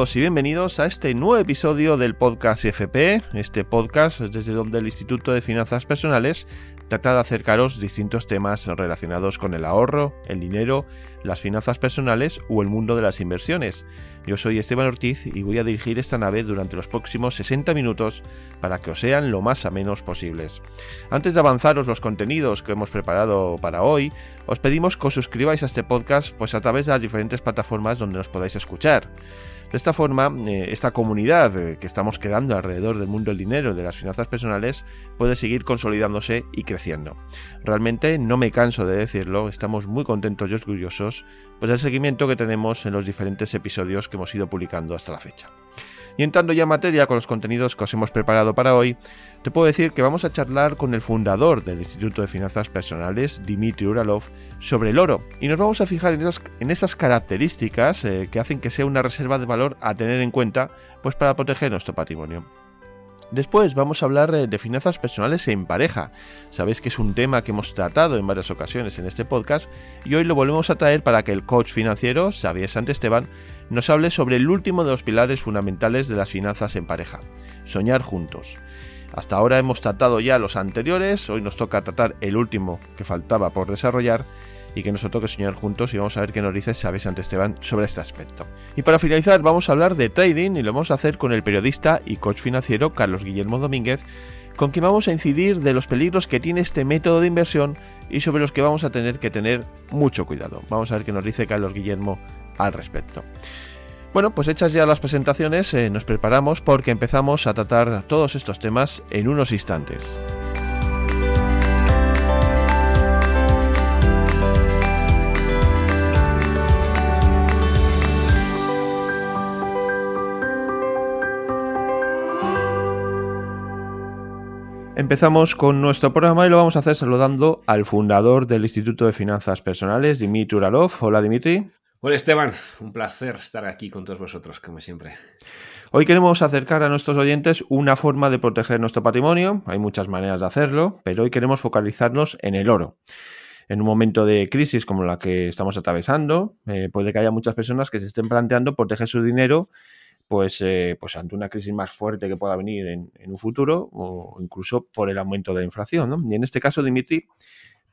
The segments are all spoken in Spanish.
Y bienvenidos a este nuevo episodio del podcast IFP, este podcast desde donde el Instituto de Finanzas Personales trata de acercaros distintos temas relacionados con el ahorro, el dinero, las finanzas personales o el mundo de las inversiones. Yo soy Esteban Ortiz y voy a dirigir esta nave durante los próximos 60 minutos para que os sean lo más a menos posibles. Antes de avanzaros los contenidos que hemos preparado para hoy, os pedimos que os suscribáis a este podcast pues a través de las diferentes plataformas donde nos podáis escuchar. De esta forma, eh, esta comunidad eh, que estamos creando alrededor del mundo del dinero y de las finanzas personales puede seguir consolidándose y creciendo. Realmente no me canso de decirlo, estamos muy contentos y orgullosos por el seguimiento que tenemos en los diferentes episodios que hemos ido publicando hasta la fecha. Y entrando ya en materia con los contenidos que os hemos preparado para hoy, te puedo decir que vamos a charlar con el fundador del Instituto de Finanzas Personales, Dimitri Uralov, sobre el oro. Y nos vamos a fijar en esas, características eh, que hacen que sea una reserva de valor a tener en cuenta pues para proteger nuestro patrimonio. Después vamos a hablar de finanzas personales en pareja. Sabéis que es un tema que hemos tratado en varias ocasiones en este podcast y hoy lo volvemos a traer para que el coach financiero, Xavier Santesteban, nos hable sobre el último de los pilares fundamentales de las finanzas en pareja, soñar juntos. Hasta ahora hemos tratado ya los anteriores, hoy nos toca tratar el último que faltaba por desarrollar y que nos toque soñar juntos y vamos a ver qué nos dice Sabes ante Esteban sobre este aspecto. Y para finalizar vamos a hablar de trading y lo vamos a hacer con el periodista y coach financiero Carlos Guillermo Domínguez, con quien vamos a incidir de los peligros que tiene este método de inversión y sobre los que vamos a tener que tener mucho cuidado. Vamos a ver qué nos dice Carlos Guillermo al respecto. Bueno, pues hechas ya las presentaciones, eh, nos preparamos porque empezamos a tratar todos estos temas en unos instantes. Empezamos con nuestro programa y lo vamos a hacer saludando al fundador del Instituto de Finanzas Personales, Dimitri Uralov. Hola Dimitri. Hola Esteban, un placer estar aquí con todos vosotros, como siempre. Hoy queremos acercar a nuestros oyentes una forma de proteger nuestro patrimonio. Hay muchas maneras de hacerlo, pero hoy queremos focalizarnos en el oro. En un momento de crisis como la que estamos atravesando, eh, puede que haya muchas personas que se estén planteando proteger su dinero pues, eh, pues ante una crisis más fuerte que pueda venir en, un futuro o incluso por el aumento de la inflación. ¿no? Y en este caso, Dimitri,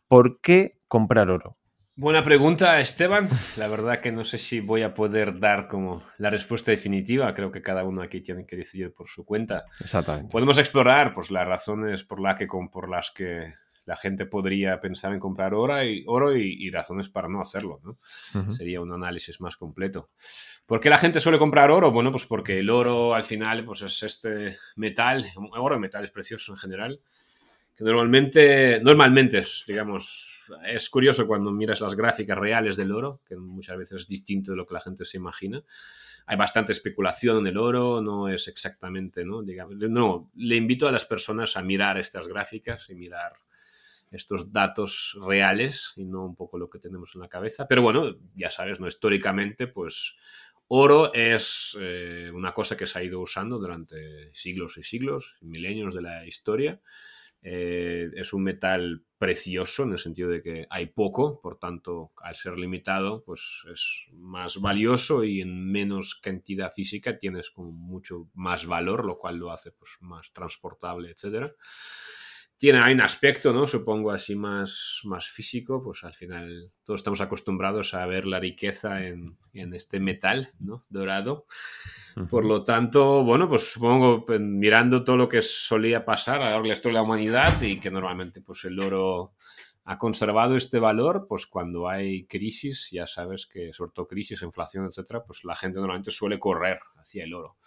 ¿por qué comprar oro? Buena pregunta, Esteban. La verdad que no sé si voy a poder dar como la respuesta definitiva. Creo que cada uno aquí tiene que decidir por su cuenta. Exactamente. Podemos explorar pues, las razones por, la que, por las que la gente podría pensar en comprar oro y, oro y, razones para no hacerlo. ¿no? Sería un análisis más completo. ¿Por qué la gente suele comprar oro? Bueno, pues porque el oro al final pues es este metal, oro y metales preciosos en general, que normalmente, normalmente es, digamos, es curioso cuando miras las gráficas reales del oro, que muchas veces es distinto de lo que la gente se imagina. Hay bastante especulación en el oro, no es exactamente, ¿no? Digamos, no, le invito a las personas a mirar estas gráficas y mirar estos datos reales y no un poco lo que tenemos en la cabeza. Pero bueno, ya sabes, ¿no? Históricamente, pues Oro es eh, una cosa que se ha ido usando durante siglos y siglos, milenios de la historia. Eh, es un metal precioso en el sentido de que hay poco, por tanto, al ser limitado, pues es más valioso y en menos cantidad física tienes como mucho más valor, lo cual lo hace pues, más transportable, etcétera tiene hay un aspecto, ¿no? Supongo así más, más físico, pues al final todos estamos acostumbrados a ver la riqueza en, en este metal, ¿no? Dorado. Por lo tanto, bueno, pues supongo pues, mirando todo lo que solía pasar a lo largo de la historia de la humanidad y que normalmente pues el oro ha conservado este valor, pues cuando hay crisis, ya sabes que sobre todo crisis, inflación, etcétera, pues la gente normalmente suele correr hacia el oro.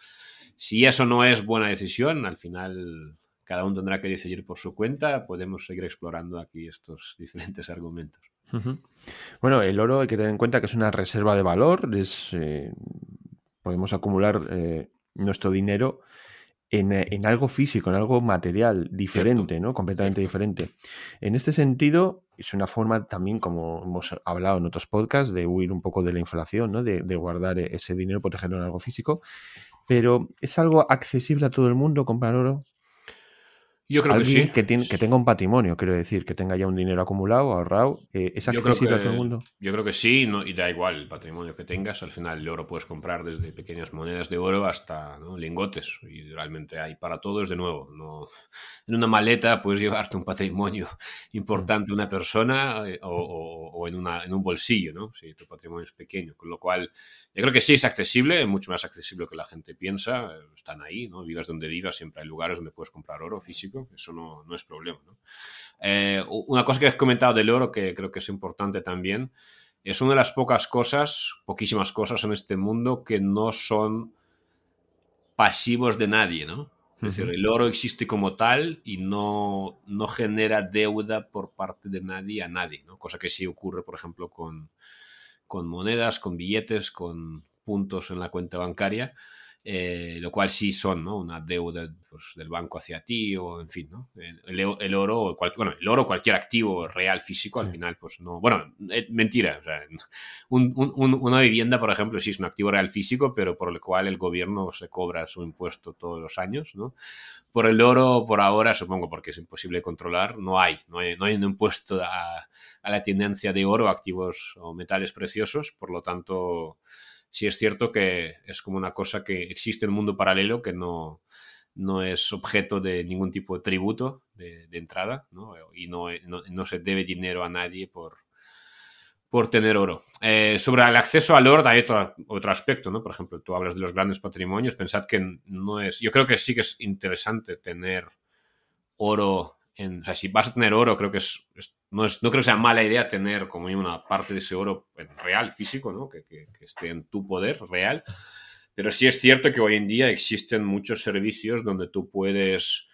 Si eso no es buena decisión, al final cada uno tendrá que decidir por su cuenta. Podemos seguir explorando aquí estos diferentes argumentos. Bueno, el oro hay que tener en cuenta que es una reserva de valor. Es, eh, podemos acumular eh, nuestro dinero en, algo físico, en algo material, diferente, ¿no? Completamente diferente. En este sentido, es una forma también, como hemos hablado en otros podcasts, de huir un poco de la inflación, ¿no? De, de guardar ese dinero, protegerlo en algo físico. Pero ¿es algo accesible a todo el mundo comprar oro? Yo creo que sí. Que, que, tenga un patrimonio, quiero decir, que tenga ya un dinero acumulado, ahorrado. Eh, ¿Es accesible a todo el mundo? Yo creo que sí, no, y da igual el patrimonio que tengas. Al final, el oro puedes comprar desde pequeñas monedas de oro hasta lingotes. Y realmente hay para todos, de nuevo. No, en una maleta puedes llevarte un patrimonio importante de una persona eh, o, o en, una, en, un bolsillo, ¿no? Si tu patrimonio es pequeño. Con lo cual, yo creo que sí es accesible, mucho más accesible que la gente piensa. Están ahí, ¿no? Vivas donde vivas, siempre hay lugares donde puedes comprar oro físico eso no, no es problema. Eh, una cosa que has comentado del oro que creo que es importante también, es una de las pocas cosas, poquísimas cosas en este mundo que no son pasivos de nadie, ¿no? Es decir, el oro existe como tal y no, no genera deuda por parte de nadie a nadie, ¿no? Cosa que sí ocurre, por ejemplo, con, con monedas, con billetes, con puntos en la cuenta bancaria. Eh, lo cual sí son ¿no? una deuda pues, del banco hacia ti o en fin, ¿no? el, el, oro, bueno, el oro, cualquier activo real físico, al final, pues no, bueno, eh, mentira, o sea, un, un, una vivienda, por ejemplo, sí es un activo real físico, pero por el cual el gobierno se cobra su impuesto todos los años, ¿no? Por el oro, por ahora, supongo, porque es imposible controlar, no hay, no hay, no hay un impuesto a, a la tendencia de oro, activos o metales preciosos, por lo tanto sí es cierto que es como una cosa que existe en un mundo paralelo que no, no es objeto de ningún tipo de tributo de, entrada ¿no? y no, no, se debe dinero a nadie por, por tener oro. Eh, sobre el acceso al oro hay otro, otro aspecto, ¿no? Por ejemplo, tú hablas de los grandes patrimonios, pensad que no es... Yo creo que sí que es interesante tener oro en... O sea, si vas a tener oro, creo que es no, creo que sea mala idea tener como una parte de ese oro real, físico, ¿no? que, esté en tu poder real. Pero sí es cierto que hoy en día existen muchos servicios donde tú puedes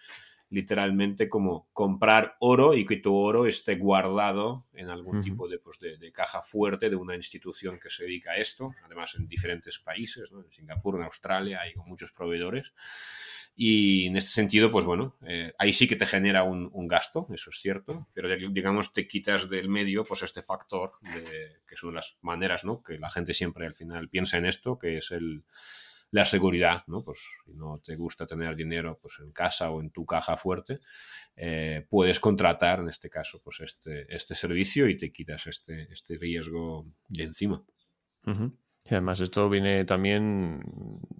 literalmente como comprar oro y que tu oro esté guardado en algún tipo de, pues, de, caja fuerte de una institución que se dedica a esto, además en diferentes países, en Singapur, en Australia, hay muchos proveedores. Y en este sentido, pues bueno, eh, ahí sí que te genera un, gasto, eso es cierto, pero digamos te quitas del medio pues este factor, de, que son las maneras, ¿no? Que la gente siempre al final piensa en esto, que es el, la seguridad, ¿no? Pues si no te gusta tener dinero pues, en casa o en tu caja fuerte, eh, puedes contratar en este caso pues este, este servicio y te quitas este, este riesgo de encima. Y además esto viene también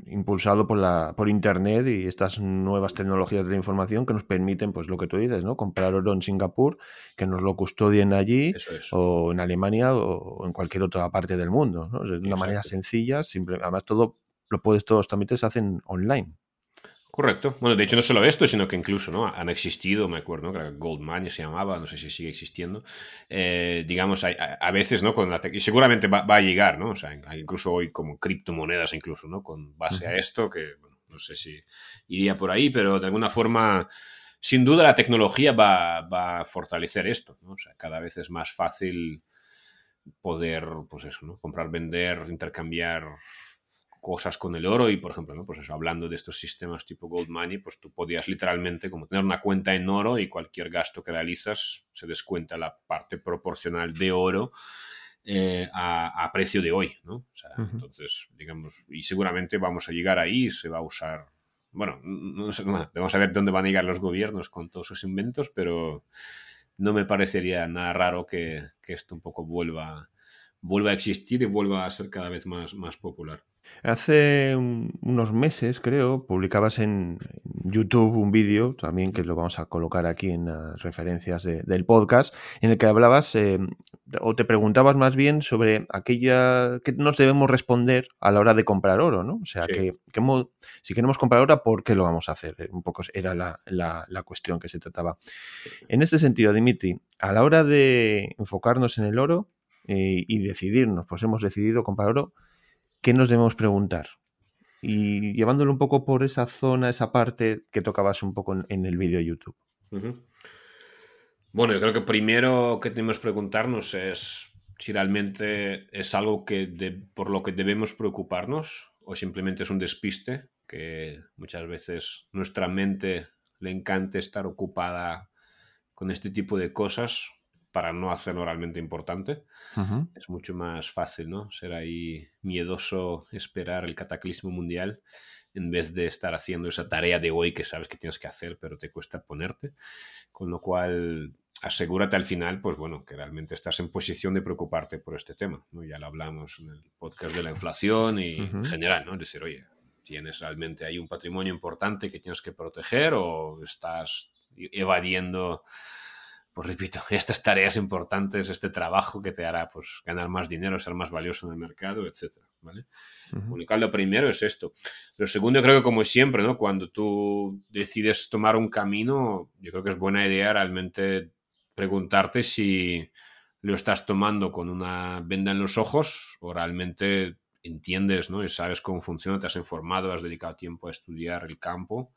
impulsado por la por internet y estas nuevas tecnologías de la información que nos permiten, pues lo que tú dices, ¿no? Comprar oro en Singapur, que nos lo custodien allí, o en Alemania, o en cualquier otra parte del mundo, ¿no? De una manera sencilla, simple, además todo lo puedes, todos los trámites se hacen online. Correcto. Bueno, de hecho no solo esto, sino que incluso ¿no? han existido, me acuerdo, era Goldman se llamaba, no sé si sigue existiendo. Eh, digamos, a, veces, ¿no? Con la y seguramente va, a llegar, ¿no? O sea, incluso hoy como criptomonedas, incluso, ¿no? Con base a esto, que no sé si iría por ahí, pero de alguna forma, sin duda la tecnología va, va a fortalecer esto, ¿no? O sea, cada vez es más fácil poder, pues eso, ¿no? Comprar, vender, intercambiar cosas con el oro y, por ejemplo, ¿no? pues eso, hablando de estos sistemas tipo Gold Money, pues tú podías literalmente como tener una cuenta en oro y cualquier gasto que realizas se descuenta la parte proporcional de oro eh, a, precio de hoy, ¿no? O sea, Entonces, digamos, y seguramente vamos a llegar ahí se va a usar, bueno, no sé, vamos a ver dónde van a llegar los gobiernos con todos sus inventos, pero no me parecería nada raro que, que esto un poco vuelva, vuelva a existir y vuelva a ser cada vez más, más popular. Hace unos meses, creo, publicabas en YouTube un vídeo, también que lo vamos a colocar aquí en las referencias del podcast, en el que hablabas eh, o te preguntabas más bien sobre aquella que nos debemos responder a la hora de comprar oro, ¿no? O sea, que, si queremos comprar oro, ¿por qué lo vamos a hacer? Un poco era la, cuestión que se trataba. En este sentido, Dimitri, a la hora de enfocarnos en el oro eh, y decidirnos, pues hemos decidido comprar oro, ¿qué nos debemos preguntar? Y llevándolo un poco por esa zona, esa parte que tocabas un poco en, el vídeo YouTube. Bueno, yo creo que primero que tenemos que preguntarnos es si realmente es algo que por lo que debemos preocuparnos o simplemente es un despiste que muchas veces nuestra mente le encanta estar ocupada con este tipo de cosas para no hacerlo realmente importante. Es mucho más fácil, ¿no? Ser ahí miedoso, esperar el cataclismo mundial en vez de estar haciendo esa tarea de hoy que sabes que tienes que hacer, pero te cuesta ponerte. Con lo cual, asegúrate al final, pues bueno, que realmente estás en posición de preocuparte por este tema. ¿no? Ya lo hablamos en el podcast de la inflación y en general, ¿no? Es decir, oye, ¿tienes realmente ahí un patrimonio importante que tienes que proteger o estás evadiendo pues repito, estas tareas importantes, este trabajo que te hará pues, ganar más dinero, ser más valioso en el mercado, etc. ¿vale? Lo primero es esto. Lo segundo, creo que como siempre, ¿no? cuando tú decides tomar un camino, yo creo que es buena idea realmente preguntarte si lo estás tomando con una venda en los ojos o realmente entiendes ¿no? y sabes cómo funciona, te has informado, has dedicado tiempo a estudiar el campo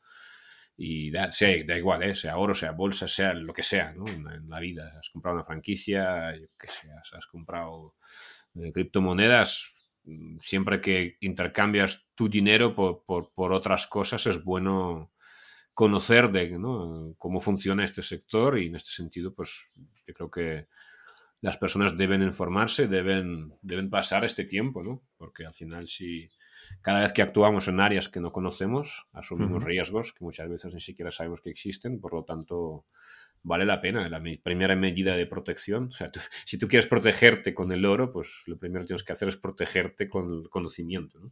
y da, da igual, ¿eh? sea oro, sea bolsa, sea lo que sea, ¿no? En, la vida. Has comprado una franquicia, yo qué sé, has comprado eh, criptomonedas, mm, siempre que intercambias tu dinero por, por, otras cosas, es bueno conocer de ¿no? cómo funciona este sector y en este sentido, pues yo creo que las personas deben informarse, deben, deben pasar este tiempo, ¿no? Porque al final si cada vez que actuamos en áreas que no conocemos, asumimos riesgos que muchas veces ni siquiera sabemos que existen, por lo tanto, vale la pena. La primera medida de protección, o sea, si tú quieres protegerte con el oro, pues lo primero que tienes que hacer es protegerte con el conocimiento.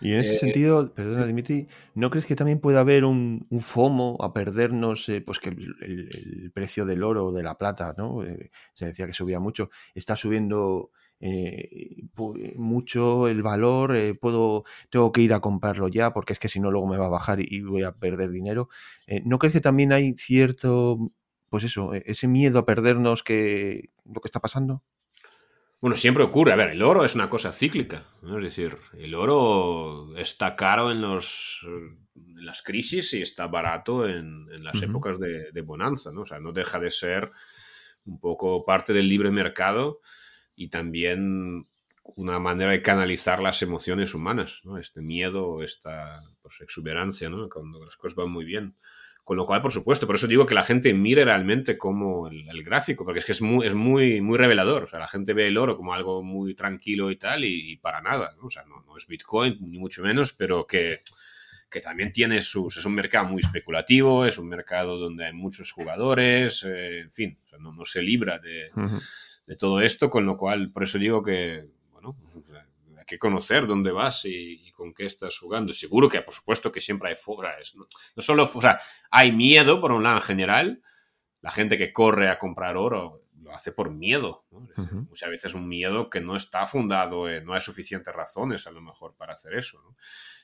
Y en ese eh, sentido, perdona Dimitri, ¿no crees que también puede haber un, FOMO a perdernos, eh, pues que el, precio del oro o de la plata, ¿no? Eh, se decía que subía mucho, está subiendo eh, mucho el valor, eh, puedo, tengo que ir a comprarlo ya porque es que si no luego me va a bajar y, voy a perder dinero. Eh, ¿No crees que también hay cierto, pues eso, e, ese miedo a perdernos que lo que está pasando? Bueno, siempre ocurre. A ver, el oro es una cosa cíclica. Es decir, el oro está caro en, los, en las crisis y está barato en, las épocas de, de, bonanza. ¿no? O sea, no deja de ser un poco parte del libre mercado y también una manera de canalizar las emociones humanas, ¿no? Este miedo, esta pues, exuberancia, ¿no? Cuando las cosas van muy bien. Con lo cual, por supuesto, por eso digo que la gente mire realmente como el, gráfico, porque es que es muy, es muy, muy revelador. O sea, la gente ve el oro como algo muy tranquilo y tal, y, para nada. ¿no? O sea, no, es Bitcoin, ni mucho menos, pero que, que también tiene sus. Es un mercado muy especulativo, es un mercado donde hay muchos jugadores, eh, en fin, no, no, se libra de de todo esto, con lo cual, por eso digo que, bueno, hay que conocer dónde vas y, con qué estás jugando. Seguro que, por supuesto, que siempre hay fugas. ¿no? no solo, o sea, hay miedo, por un lado, en general, la gente que corre a comprar oro lo hace por miedo. Muchas veces un miedo que no está fundado, no hay suficientes razones a lo mejor para hacer eso.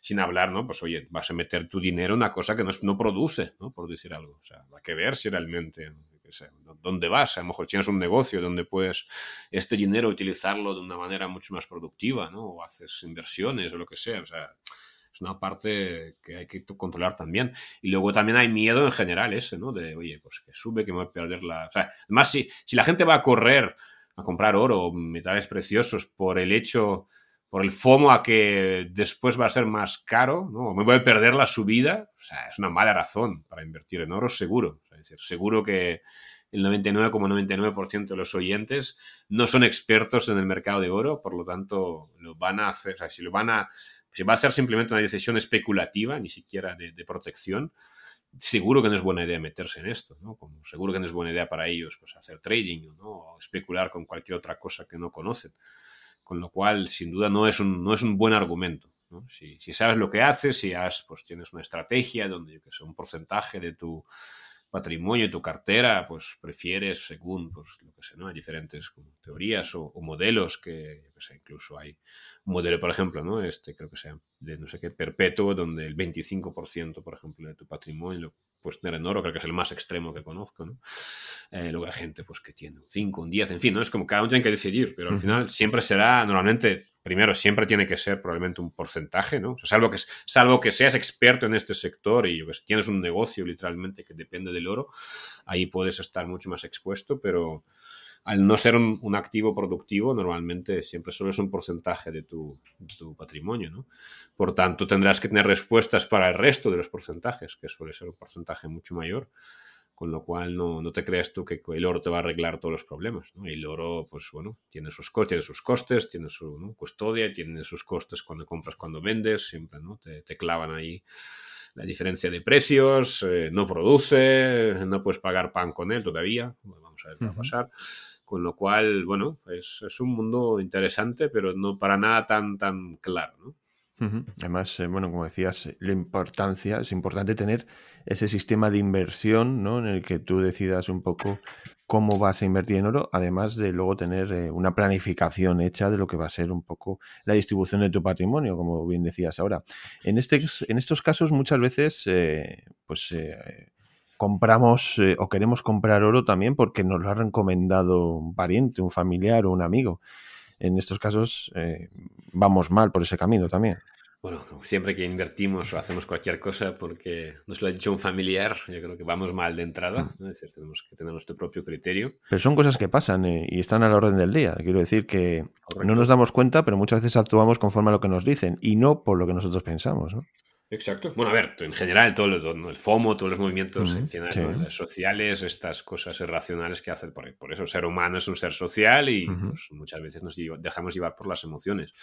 Sin hablar, ¿no? Pues oye, vas a meter tu dinero en una cosa que no, no produce, ¿no? Por decir algo. O sea, hay que ver si realmente dónde vas, a lo mejor tienes un negocio donde puedes este dinero utilizarlo de una manera mucho más productiva, ¿no? O haces inversiones o lo que sea, o sea, es una parte que hay que controlar también. Y luego también hay miedo en general ese, ¿no? De, oye, pues que sube, que me voy a perder la... O sea, además, si, si la gente va a correr a comprar oro o metales preciosos por el hecho por el FOMO a que después va a ser más caro, ¿no? me voy a perder la subida, o sea, es una mala razón para invertir en oro, seguro. Es decir, seguro que el 99,99% de los oyentes no son expertos en el mercado de oro, por lo tanto, lo van a hacer, o sea, si lo van a, si va a hacer simplemente una decisión especulativa, ni siquiera de, protección, seguro que no es buena idea meterse en esto, ¿no? Como seguro que no es buena idea para ellos pues, hacer trading ¿no? o especular con cualquier otra cosa que no conocen. Con lo cual, sin duda, no es un, no es un buen argumento. Si, si, sabes lo que haces, si has, pues, tienes una estrategia donde yo que sé, un porcentaje de tu, patrimonio tu cartera, pues prefieres según, pues lo que sé, ¿no? Hay diferentes teorías o, modelos que, incluso hay un modelo, por ejemplo, ¿no? Este creo que sea de no sé qué perpetuo, donde el 25%, por ejemplo, de tu patrimonio pues tener en oro, creo que es el más extremo que conozco, ¿no? Eh, luego hay gente pues que tiene un 5, un 10, en fin, ¿no? Es como cada uno tiene que decidir, pero al final siempre será, normalmente, primero, siempre tiene que ser probablemente un porcentaje, ¿no? salvo, que, salvo que seas experto en este sector y pues, tienes un negocio literalmente que depende del oro, ahí puedes estar mucho más expuesto, pero al no ser un, activo productivo, normalmente siempre solo es un porcentaje de tu, patrimonio, ¿no? Por tanto, tendrás que tener respuestas para el resto de los porcentajes, que suele ser un porcentaje mucho mayor. con lo cual no, no, te creas tú que el oro te va a arreglar todos los problemas. El oro, pues bueno, tiene sus, tiene sus costes, tiene su custodia, tiene sus costes cuando compras, cuando vendes, siempre ¿no? te, te clavan ahí la diferencia de precios, eh, no produce, no puedes pagar pan con él todavía, vamos a ver qué va a pasar. Con lo cual, bueno, es, es, un mundo interesante, pero no para nada tan, tan claro, ¿no? Además, eh, bueno, como decías, eh, la importancia, es importante tener ese sistema de inversión, ¿no? En el que tú decidas un poco cómo vas a invertir en oro, además de luego tener eh, una planificación hecha de lo que va a ser un poco la distribución de tu patrimonio, como bien decías ahora. En, este, en estos casos, muchas veces, pues compramos o queremos comprar oro también porque nos lo ha recomendado un pariente, un familiar o un amigo en estos casos eh, vamos mal por ese camino también. Bueno, siempre que invertimos o hacemos cualquier cosa porque nos lo ha dicho un familiar, yo creo que vamos mal de entrada. Mm. ¿no? Es decir, tenemos que tener nuestro propio criterio. Pero son cosas que pasan eh, y están a la orden del día. Quiero decir que no nos damos cuenta, pero muchas veces actuamos conforme a lo que nos dicen y no por lo que nosotros pensamos. ¿no? Exacto. Bueno, a ver, en general, todo, el FOMO, todos los movimientos sociales, estas cosas irracionales que hacen. Por, por, eso el ser humano es un ser social y pues, muchas veces nos dejamos llevar por las emociones.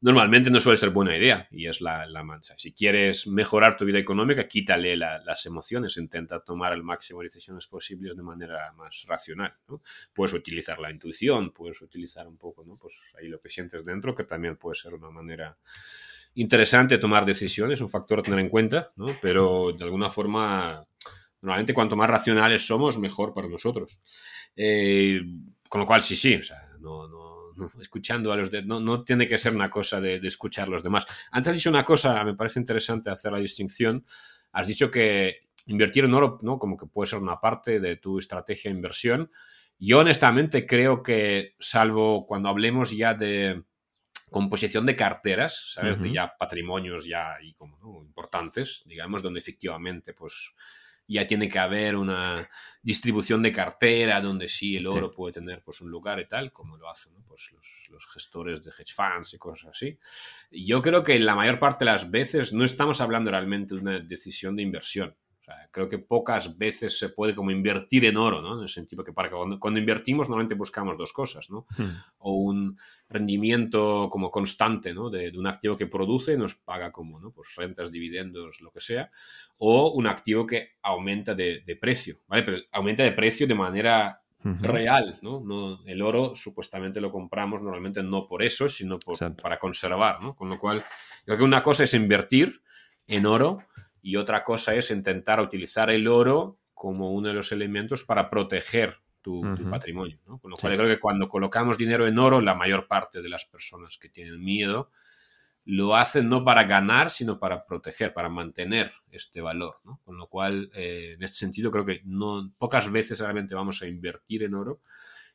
Normalmente no suele ser buena idea y es la, la mancha. Si quieres mejorar tu vida económica, quítale las emociones, intenta tomar el máximo de decisiones posibles de manera más racional. ¿no? Puedes utilizar la intuición, puedes utilizar un poco, ¿no? Pues ahí lo que sientes dentro, que también puede ser una manera interesante tomar decisiones, un factor a tener en cuenta, ¿no? pero de alguna forma, normalmente cuanto más racionales somos, mejor para nosotros. Eh, con lo cual, sí, sí, o sea, no, no, no escuchando a los de, no, no, tiene que ser una cosa de, de, escuchar a los demás. Antes has dicho una cosa, me parece interesante hacer la distinción. Has dicho que invertir en oro, ¿no? Como que puede ser una parte de tu estrategia de inversión. Yo honestamente creo que, salvo cuando hablemos ya de, composición de carteras, ¿sabes? De ya patrimonios ya y como, ¿no? importantes, digamos, donde efectivamente pues ya tiene que haber una distribución de cartera donde sí el oro puede tener pues un lugar y tal, como lo hacen pues, los, los, gestores de hedge funds y cosas así. Yo creo que la mayor parte de las veces no estamos hablando realmente de una decisión de inversión. O sea, creo que pocas veces se puede como invertir en oro, ¿no? En el sentido que para cuando, cuando invertimos normalmente buscamos dos cosas, ¿no? Hmm. O un rendimiento como constante, ¿no? De, de, un activo que produce nos paga como, ¿no? Pues rentas, dividendos, lo que sea. O un activo que aumenta de, de precio, ¿vale? Pero aumenta de precio de manera real, ¿no? ¿no? El oro supuestamente lo compramos normalmente no por eso, sino por, para conservar, ¿no? Con lo cual, creo que una cosa es invertir en oro y otra cosa es intentar utilizar el oro como uno de los elementos para proteger tu, uh -huh. tu patrimonio. ¿no? Con lo cual, sí. creo que cuando colocamos dinero en oro, la mayor parte de las personas que tienen miedo lo hacen no para ganar, sino para proteger, para mantener este valor. ¿no? Con lo cual, eh, en este sentido, creo que no, pocas veces realmente vamos a invertir en oro.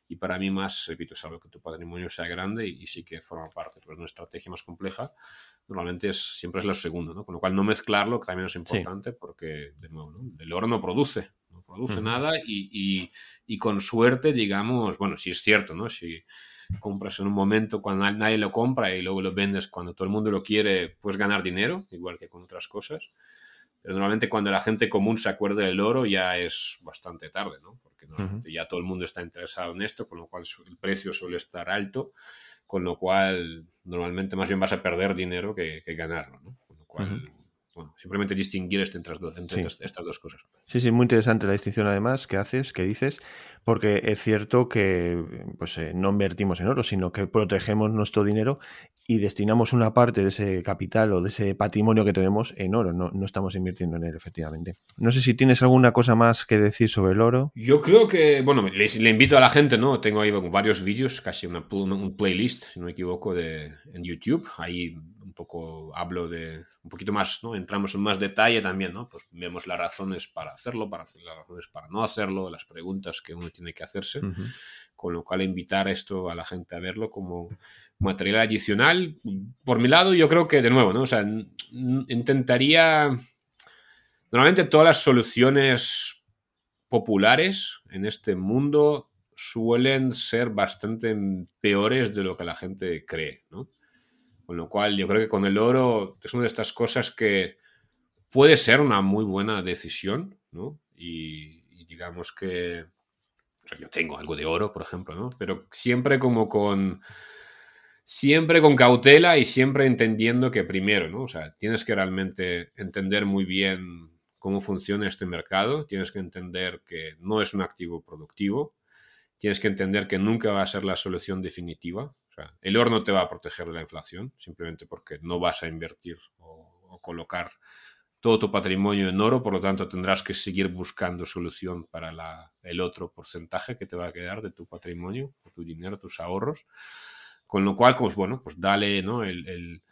Y para mí más, repito, es algo que tu patrimonio sea grande y, y sí que forma parte pues, de una estrategia más compleja normalmente es, siempre es lo segundo, ¿no? Con lo cual no mezclarlo también es importante sí. porque, de nuevo, ¿no? el oro no produce, no produce nada y, y, y, con suerte, digamos, bueno, si es cierto, ¿no? Si compras en un momento cuando nadie lo compra y luego lo vendes cuando todo el mundo lo quiere, puedes ganar dinero, igual que con otras cosas. Pero normalmente cuando la gente común se acuerda del oro ya es bastante tarde, ¿no? Porque normalmente uh -huh. ya todo el mundo está interesado en esto, con lo cual el precio suele estar alto con lo cual normalmente más bien vas a perder dinero que, que ganarlo, ¿no? Con lo cual, uh -huh. bueno, simplemente distinguir entre, dos, entre sí. estas dos cosas. Sí, sí, muy interesante la distinción además que haces, que dices, porque es cierto que pues, eh, no invertimos en oro, sino que protegemos nuestro dinero y destinamos una parte de ese capital o de ese patrimonio que tenemos en oro, no, no, estamos invirtiendo en él, efectivamente. No sé si tienes alguna cosa más que decir sobre el oro. Yo creo que, bueno, le, le invito a la gente, ¿no? Tengo ahí varios vídeos, casi una, un playlist, si no me equivoco, de, en YouTube. Ahí un poco hablo de, un poquito más, ¿no? Entramos en más detalle también, ¿no? Pues vemos las razones para hacerlo, para hacer las razones para no hacerlo, las preguntas que uno tiene que hacerse. Uh -huh con lo cual invitar esto a la gente a verlo como material adicional. Por mi lado, yo creo que, de nuevo, ¿no? O sea, intentaría... Normalmente todas las soluciones populares en este mundo suelen ser bastante peores de lo que la gente cree, ¿no? Con lo cual, yo creo que con el oro es una de estas cosas que puede ser una muy buena decisión, ¿no? Y, digamos que yo tengo algo de oro, por ejemplo, ¿no? Pero siempre como con siempre con cautela y siempre entendiendo que primero, ¿no? O sea, tienes que realmente entender muy bien cómo funciona este mercado, tienes que entender que no es un activo productivo, tienes que entender que nunca va a ser la solución definitiva. El oro no te va a proteger de la inflación, simplemente porque no vas a invertir o, o colocar todo tu patrimonio en oro, por lo tanto tendrás que seguir buscando solución para la, el otro porcentaje que te va a quedar de tu patrimonio, tu dinero, tus ahorros. Con lo cual, pues bueno, pues dale, ¿no? el,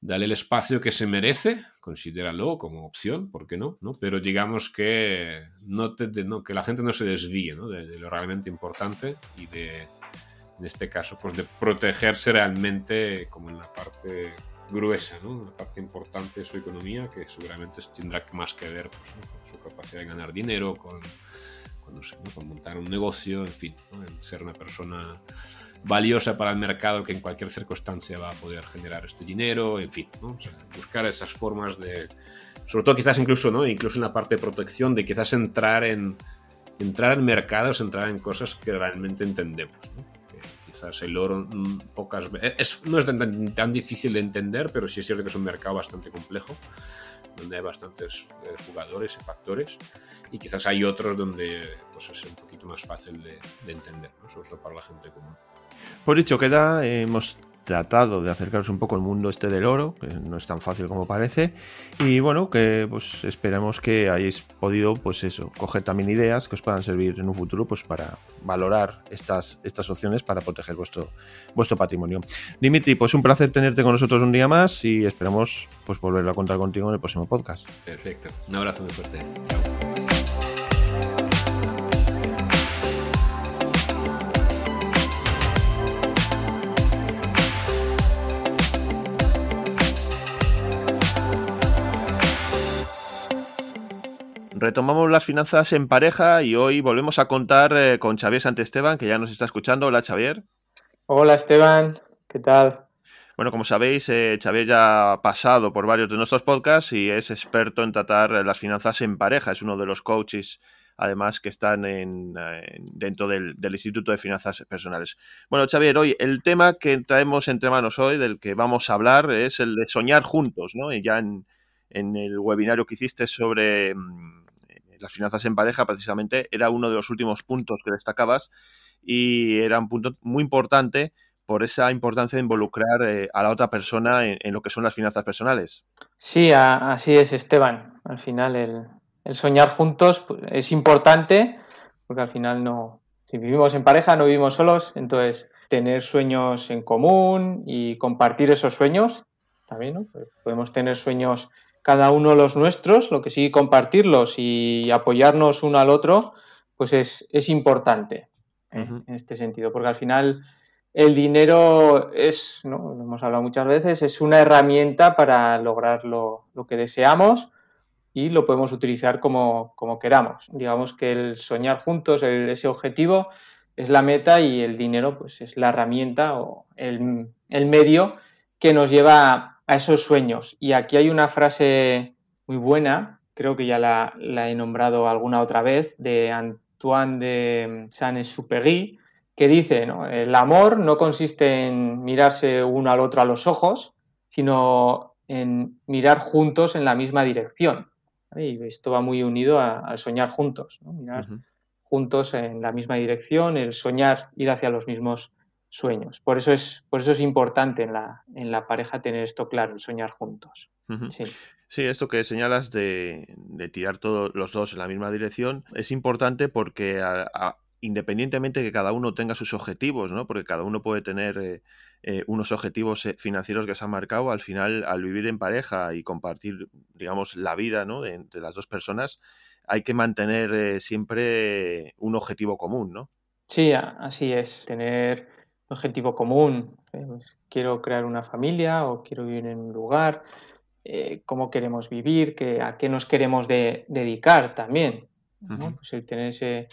dale el espacio que se merece, considéralo como opción, ¿por qué no? ¿no? Pero digamos que, no, te, no que la gente no se desvíe ¿no? De, lo realmente importante y de, en este caso, pues de protegerse realmente como en la parte gruesa, ¿no? una parte importante de su economía que seguramente tendrá más que ver pues, con su capacidad de ganar dinero, con, con, montar un negocio, en fin, ser una persona valiosa para el mercado que en cualquier circunstancia va a poder generar este dinero, en fin, o sea, buscar esas formas de, sobre todo quizás incluso, ¿no? incluso en la parte de protección, de quizás entrar en, entrar en mercados, entrar en cosas que realmente entendemos. ¿no? quizás el oro mm, pocas veces. no es tan, tan, difícil de entender, pero sí es cierto que es un mercado bastante complejo, donde hay bastantes eh, jugadores y factores, y quizás hay otros donde pues, es un poquito más fácil de, de entender, ¿no? sobre todo para la gente común. Por dicho queda, hemos tratado de acercaros un poco al mundo este del oro, que no es tan fácil como parece, y bueno, que pues esperamos que hayáis podido, pues eso, coger también ideas que os puedan servir en un futuro, pues para valorar estas, estas opciones para proteger vuestro, vuestro patrimonio. Dimitri, pues un placer tenerte con nosotros un día más y esperamos pues volver a contar contigo en el próximo podcast. Perfecto, un abrazo muy fuerte. Chao. Retomamos las finanzas en pareja y hoy volvemos a contar eh, con Xavier Santesteban, que ya nos está escuchando. Hola, Xavier. Hola, Esteban. ¿Qué tal? Bueno, como sabéis, eh, Xavier ya ha pasado por varios de nuestros podcasts y es experto en tratar las finanzas en pareja. Es uno de los coaches, además, que están en, en, dentro del, del, Instituto de Finanzas Personales. Bueno, Xavier, hoy el tema que traemos entre manos hoy, del que vamos a hablar, es el de soñar juntos, ¿no? Y ya en, en el webinario que hiciste sobre las finanzas en pareja, precisamente, era uno de los últimos puntos que destacabas y era un punto muy importante por esa importancia de involucrar eh, a la otra persona en, lo que son las finanzas personales. Sí, así es, Esteban. Al final, el, el soñar juntos pues, es importante porque al final no, si vivimos en pareja, no vivimos solos, entonces tener sueños en común y compartir esos sueños también, ¿no? Pues podemos tener sueños cada uno los nuestros, lo que sí compartirlos y apoyarnos uno al otro, pues es, es importante uh -huh. en este sentido, porque al final el dinero es, ¿no? lo hemos hablado muchas veces, es una herramienta para lograr lo, lo que deseamos y lo podemos utilizar como, como, queramos. Digamos que el soñar juntos, el, ese objetivo, es la meta y el dinero pues, es la herramienta o el, el medio que nos lleva a esos sueños. Y aquí hay una frase muy buena, creo que ya la, la he nombrado alguna otra vez, de Antoine de Saint-Exupéry, que dice, ¿no? el amor no consiste en mirarse uno al otro a los ojos, sino en mirar juntos en la misma dirección. Y esto va muy unido al soñar juntos, ¿no? mirar uh -huh. juntos en la misma dirección, el soñar, ir hacia los mismos sueños. Por eso es, por eso es importante en la, en la pareja tener esto claro, el soñar juntos. Uh -huh. sí. sí. esto que señalas de, de, tirar todos los dos en la misma dirección es importante porque a, a, independientemente que cada uno tenga sus objetivos, ¿no? porque cada uno puede tener eh, eh, unos objetivos eh, financieros que se han marcado, al final, al vivir en pareja y compartir, digamos, la vida ¿no? de, las dos personas, hay que mantener eh, siempre un objetivo común, ¿no? Sí, así es. Tener objetivo común. Eh, pues, quiero crear una familia o quiero vivir en un lugar. Eh, cómo queremos vivir, que, a qué nos queremos de, dedicar también. ¿no? Uh -huh. pues el tener ese,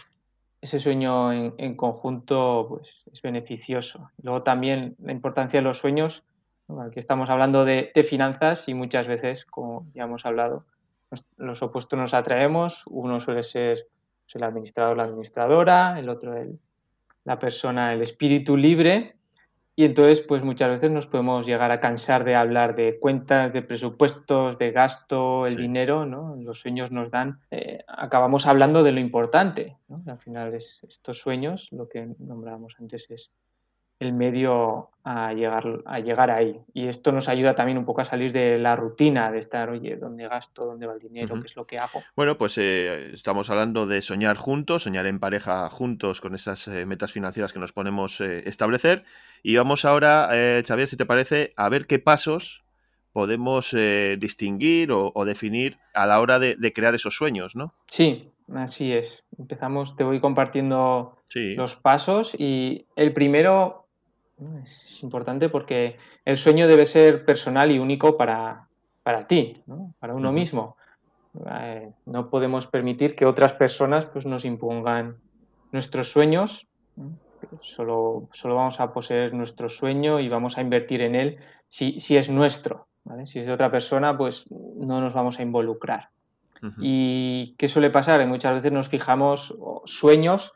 ese sueño en, en, conjunto pues, es beneficioso. Luego también la importancia de los sueños. Aquí estamos hablando de, de, finanzas y muchas veces, como ya hemos hablado, los, los opuestos nos atraemos. Uno suele ser el administrador, la administradora, el otro el, la persona, el espíritu libre. Y entonces, pues muchas veces nos podemos llegar a cansar de hablar de cuentas, de presupuestos, de gasto, el dinero, ¿no? Los sueños nos dan, eh, acabamos hablando de lo importante, ¿no? Al final es estos sueños, lo que nombrábamos antes es el medio a llegar, a llegar ahí. Y esto nos ayuda también un poco a salir de la rutina de estar, oye, ¿dónde gasto? ¿Dónde va el dinero? ¿Qué es lo que hago? Bueno, pues eh, estamos hablando de soñar juntos, soñar en pareja juntos con esas eh, metas financieras que nos ponemos eh, establecer. Y vamos ahora, Xavier, si te parece, a ver qué pasos podemos distinguir o, definir a la hora de, crear esos sueños, ¿no? Sí, así es. Empezamos, te voy compartiendo los pasos y el primero es importante porque el sueño debe ser personal y único para, para ti, para uno mismo. Eh, no podemos permitir que otras personas pues, nos impongan nuestros sueños. Solo, solo vamos a poseer nuestro sueño y vamos a invertir en él si, si es nuestro. Si es de otra persona, pues no nos vamos a involucrar. ¿Y qué suele pasar? Muchas veces nos fijamos sueños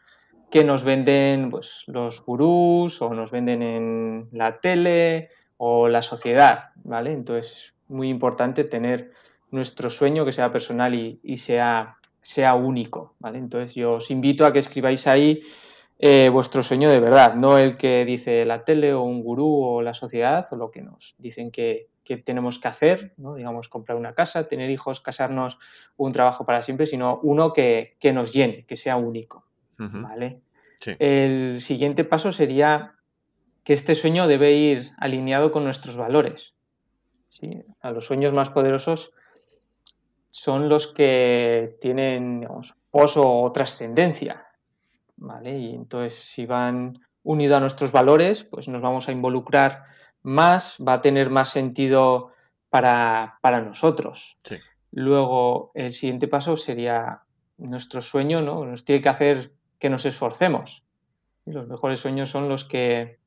que nos venden pues, los gurús o nos venden en la tele o la sociedad, ¿vale? Entonces, muy importante tener nuestro sueño que sea personal y, sea, sea único, ¿vale? Entonces, yo os invito a que escribáis ahí eh, vuestro sueño de verdad, no el que dice la tele o un gurú o la sociedad o lo que nos dicen que, tenemos que hacer, ¿no? digamos, comprar una casa, tener hijos, casarnos, un trabajo para siempre, sino uno que, que nos llene, que sea único. ¿Vale? El siguiente paso sería que este sueño debe ir alineado con nuestros valores. ¿sí? A los sueños más poderosos son los que tienen digamos, poso o trascendencia. ¿vale? Y entonces, si van unidos a nuestros valores, pues nos vamos a involucrar más, va a tener más sentido para, para nosotros. Luego, el siguiente paso sería nuestro sueño, ¿no? Nos tiene que hacer que nos esforcemos. Y los mejores sueños son los que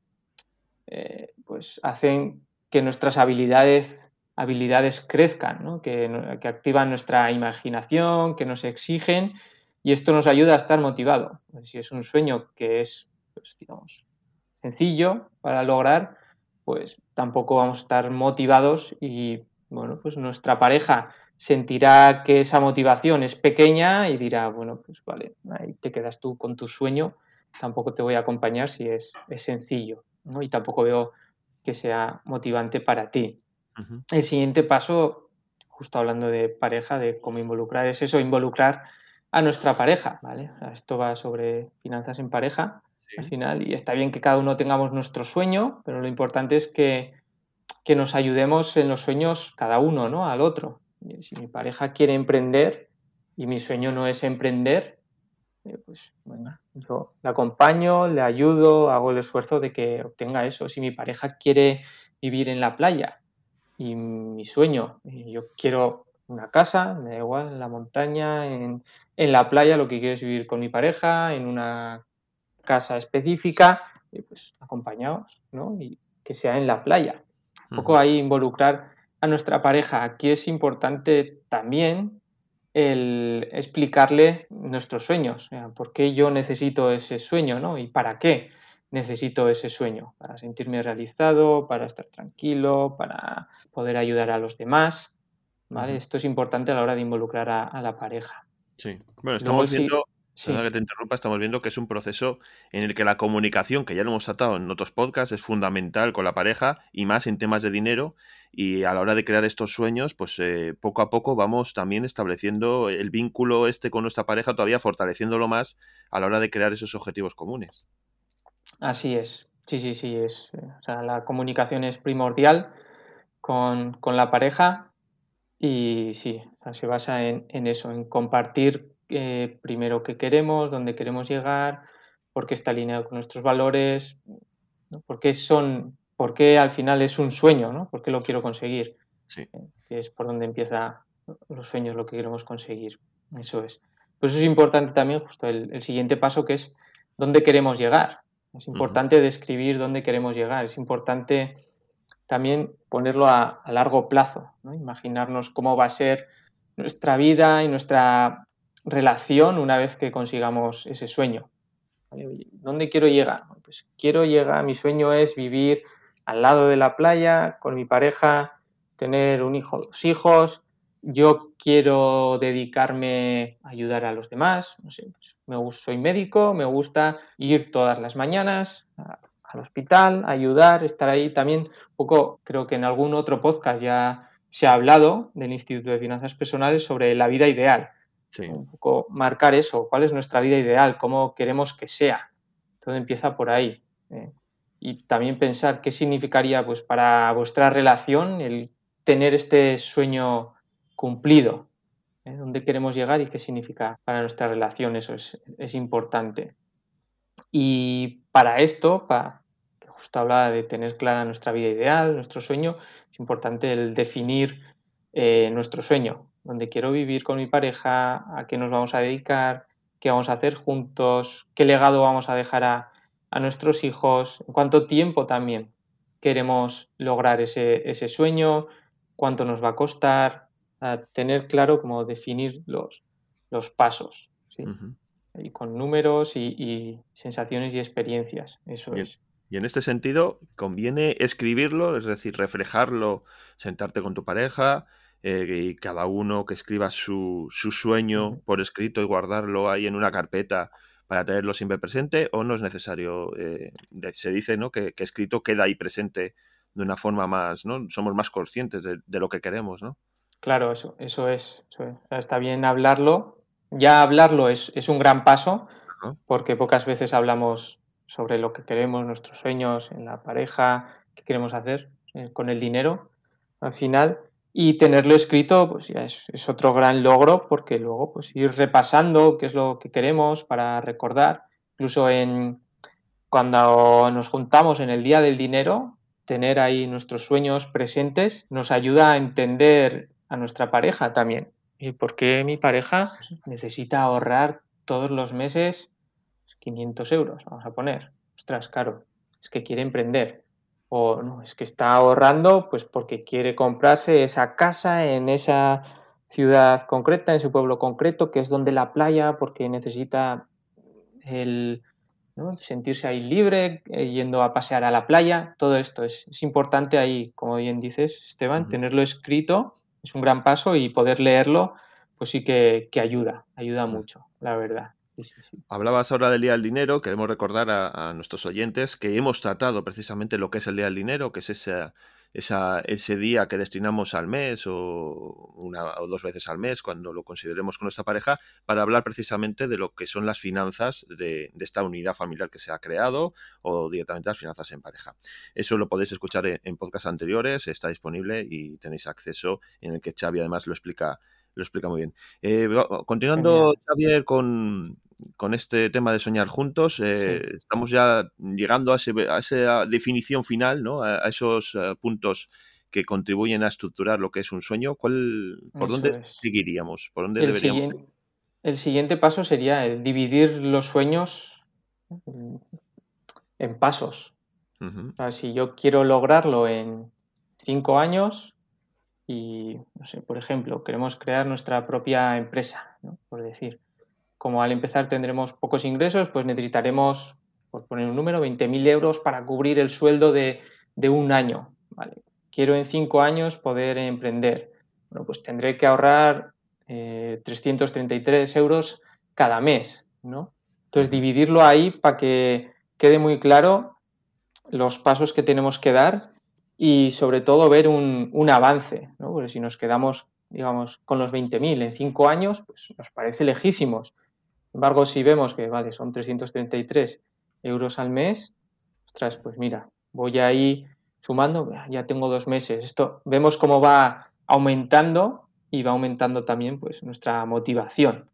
eh, pues hacen que nuestras habilidades, habilidades crezcan, que, activan nuestra imaginación, que nos exigen y esto nos ayuda a estar motivado. Si es un sueño que es, pues, digamos, sencillo para lograr, pues tampoco vamos a estar motivados y bueno, pues nuestra pareja sentirá que esa motivación es pequeña y dirá, bueno, pues vale, ahí te quedas tú con tu sueño, tampoco te voy a acompañar si es, sencillo, ¿no? Y tampoco veo que sea motivante para ti. El siguiente paso, justo hablando de pareja, de cómo involucrar, es eso, involucrar a nuestra pareja, ¿vale? esto va sobre finanzas en pareja al final y está bien que cada uno tengamos nuestro sueño, pero lo importante es que, que nos ayudemos en los sueños cada uno, ¿no? Al otro. Si mi pareja quiere emprender y mi sueño no es emprender, eh, pues venga, yo le acompaño, le ayudo, hago el esfuerzo de que obtenga eso. Si mi pareja quiere vivir en la playa y mi sueño, yo quiero una casa, me da igual, en la montaña, en, la playa, lo que quiero es vivir con mi pareja, en una casa específica, pues acompañados, ¿no? Y que sea en la playa. Un poco ahí involucrar a nuestra pareja, aquí es importante también el explicarle nuestros sueños, por qué yo necesito ese sueño, ¿no? Y para qué necesito ese sueño, para sentirme realizado, para estar tranquilo, para poder ayudar a los demás, ¿vale? Esto es importante a la hora de involucrar a, la pareja. Sí, bueno, estamos viendo, que te interrumpa, estamos viendo que es un proceso en el que la comunicación, que ya lo hemos tratado en otros podcasts, es fundamental con la pareja y más en temas de dinero. Y a la hora de crear estos sueños, pues eh, poco a poco vamos también estableciendo el vínculo este con nuestra pareja, todavía fortaleciéndolo más a la hora de crear esos objetivos comunes. Así es, sí, sí, sí, es. O sea, la comunicación es primordial con, la pareja y sí, se basa en, en eso, en compartir eh, primero qué queremos, dónde queremos llegar, por qué está alineado con nuestros valores, ¿no? por, qué son, por qué al final es un sueño, ¿no? por qué lo quiero conseguir. Sí. Eh, que es por donde empieza los sueños, lo que queremos conseguir. Eso es. Pues eso es importante también, justo el, siguiente paso, que es dónde queremos llegar. Es importante describir dónde queremos llegar. Es importante también ponerlo a, a largo plazo, ¿no? imaginarnos cómo va a ser nuestra vida y nuestra relación una vez que consigamos ese sueño. ¿Dónde quiero llegar? Pues quiero llegar, mi sueño es vivir al lado de la playa con mi pareja, tener un hijo, dos hijos. Yo quiero dedicarme a ayudar a los demás. Pues me, soy médico, me gusta ir todas las mañanas al hospital, ayudar, estar ahí. También un poco, creo que en algún otro podcast ya se ha hablado del Instituto de Finanzas Personales sobre la vida ideal. Un poco marcar eso, cuál es nuestra vida ideal, cómo queremos que sea. Todo empieza por ahí. ¿eh? Y también pensar qué significaría pues, para vuestra relación el tener este sueño cumplido. ¿eh? ¿Dónde queremos llegar y qué significa para nuestra relación? Eso es, importante. Y para esto, para, que justo hablaba de tener clara nuestra vida ideal, nuestro sueño, es importante el definir eh, nuestro sueño, dónde quiero vivir con mi pareja, a qué nos vamos a dedicar, qué vamos a hacer juntos, qué legado vamos a dejar a, nuestros hijos, en cuánto tiempo también queremos lograr ese, ese sueño, cuánto nos va a costar, tener claro cómo definir los, los pasos, y con números y, sensaciones y experiencias, eso es. Y en este sentido, conviene escribirlo, es decir, reflejarlo, sentarte con tu pareja, eh, y cada uno que escriba su, su sueño por escrito y guardarlo ahí en una carpeta para tenerlo siempre presente, o no es necesario. Eh, se dice ¿no? que, escrito queda ahí presente de una forma más, ¿no? Somos más conscientes de, lo que queremos, ¿no? Claro, eso, eso es. Está bien hablarlo. Ya hablarlo es, es un gran paso, porque pocas veces hablamos sobre lo que queremos, nuestros sueños en la pareja, qué queremos hacer eh, con el dinero. Al final, y tenerlo escrito, pues ya es, otro gran logro, porque luego pues ir repasando qué es lo que queremos para recordar. Incluso en cuando nos juntamos en el día del dinero, tener ahí nuestros sueños presentes nos ayuda a entender a nuestra pareja también. ¿Y por qué mi pareja necesita ahorrar todos los meses 500 euros? Vamos a poner. Ostras, caro. Es que quiere emprender o no, es que está ahorrando pues porque quiere comprarse esa casa en esa ciudad concreta, en ese pueblo concreto, que es donde la playa, porque necesita el sentirse ahí libre, eh, yendo a pasear a la playa, todo esto es, importante ahí, como bien dices, Esteban, tenerlo escrito es un gran paso y poder leerlo, pues sí que, que ayuda, ayuda mucho, la verdad. Hablabas ahora del Día del Dinero, queremos recordar a, nuestros oyentes que hemos tratado precisamente lo que es el Día del Dinero, que es ese, ese día que destinamos al mes o una o dos veces al mes cuando lo consideremos con nuestra pareja, para hablar precisamente de lo que son las finanzas de, esta unidad familiar que se ha creado o directamente las finanzas en pareja. Eso lo podéis escuchar en, en podcasts anteriores, está disponible y tenéis acceso en el que Xavi además lo explica lo explica muy bien. Eh, continuando, Javier, con, este tema de soñar juntos, eh, estamos ya llegando a, esa definición final, ¿no? a, esos eh, puntos que contribuyen a estructurar lo que es un sueño. ¿Cuál, ¿Por dónde seguiríamos? ¿Por dónde el deberíamos? Siguiente, el siguiente paso sería el dividir los sueños en pasos. si yo quiero lograrlo en cinco años, y, no sé, por ejemplo, queremos crear nuestra propia empresa, por decir. Como al empezar tendremos pocos ingresos, pues necesitaremos, por poner un número, 20.000 euros para cubrir el sueldo de, un año. Quiero en cinco años poder emprender. Bueno, pues tendré que ahorrar 333 eh, euros cada mes, ¿no? Entonces, dividirlo ahí para que quede muy claro los pasos que tenemos que dar y sobre todo ver un, avance, ¿no? porque si nos quedamos, digamos, con los 20.000 en cinco años, pues nos parece lejísimos. Sin embargo, si vemos que, vale, son 333 euros al mes, ostras, pues mira, voy ahí sumando, ya tengo dos meses. Esto, vemos cómo va aumentando y va aumentando también pues nuestra motivación.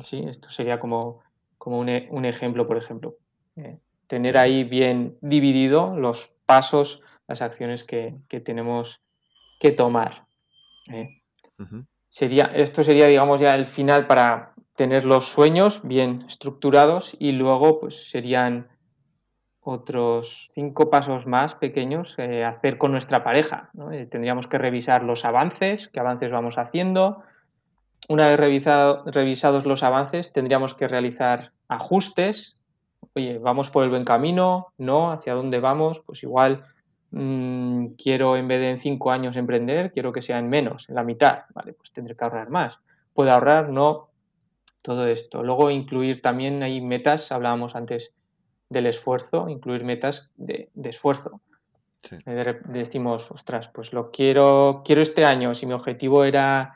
¿sí? Esto sería como, como un, un ejemplo, por ejemplo. Eh, tener ahí bien dividido los pasos las acciones que, tenemos que tomar. ¿eh? sería, esto sería, digamos, ya el final para tener los sueños bien estructurados y luego pues serían otros cinco pasos más pequeños eh, hacer con nuestra pareja. Eh, tendríamos que revisar los avances, qué avances vamos haciendo, una vez revisado, revisados los avances, tendríamos que realizar ajustes. Oye, ¿vamos por el buen camino? ¿No? ¿Hacia dónde vamos? Pues igual mmm, quiero en vez de en cinco años emprender, quiero que sea en menos, en la mitad. Vale, pues tendré que ahorrar más. ¿Puedo ahorrar? No. Todo esto. Luego incluir también hay metas, hablábamos antes del esfuerzo, incluir metas de, de esfuerzo. Sí. Decimos, ostras, pues lo quiero, quiero este año. Si mi objetivo era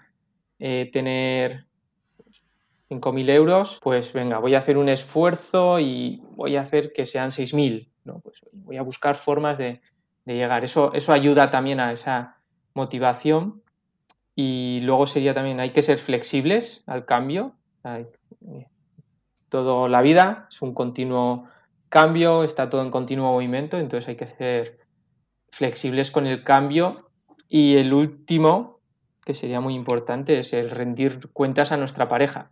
eh, tener 5.000 euros, pues venga, voy a hacer un esfuerzo y voy a hacer que sean 6.000. ¿no? Pues voy a buscar formas de, de, llegar. Eso, eso ayuda también a esa motivación. Y luego sería también, hay que ser flexibles al cambio. Eh, todo la vida es un continuo cambio, está todo en continuo movimiento, entonces hay que ser flexibles con el cambio. Y el último, que sería muy importante es el rendir cuentas a nuestra pareja.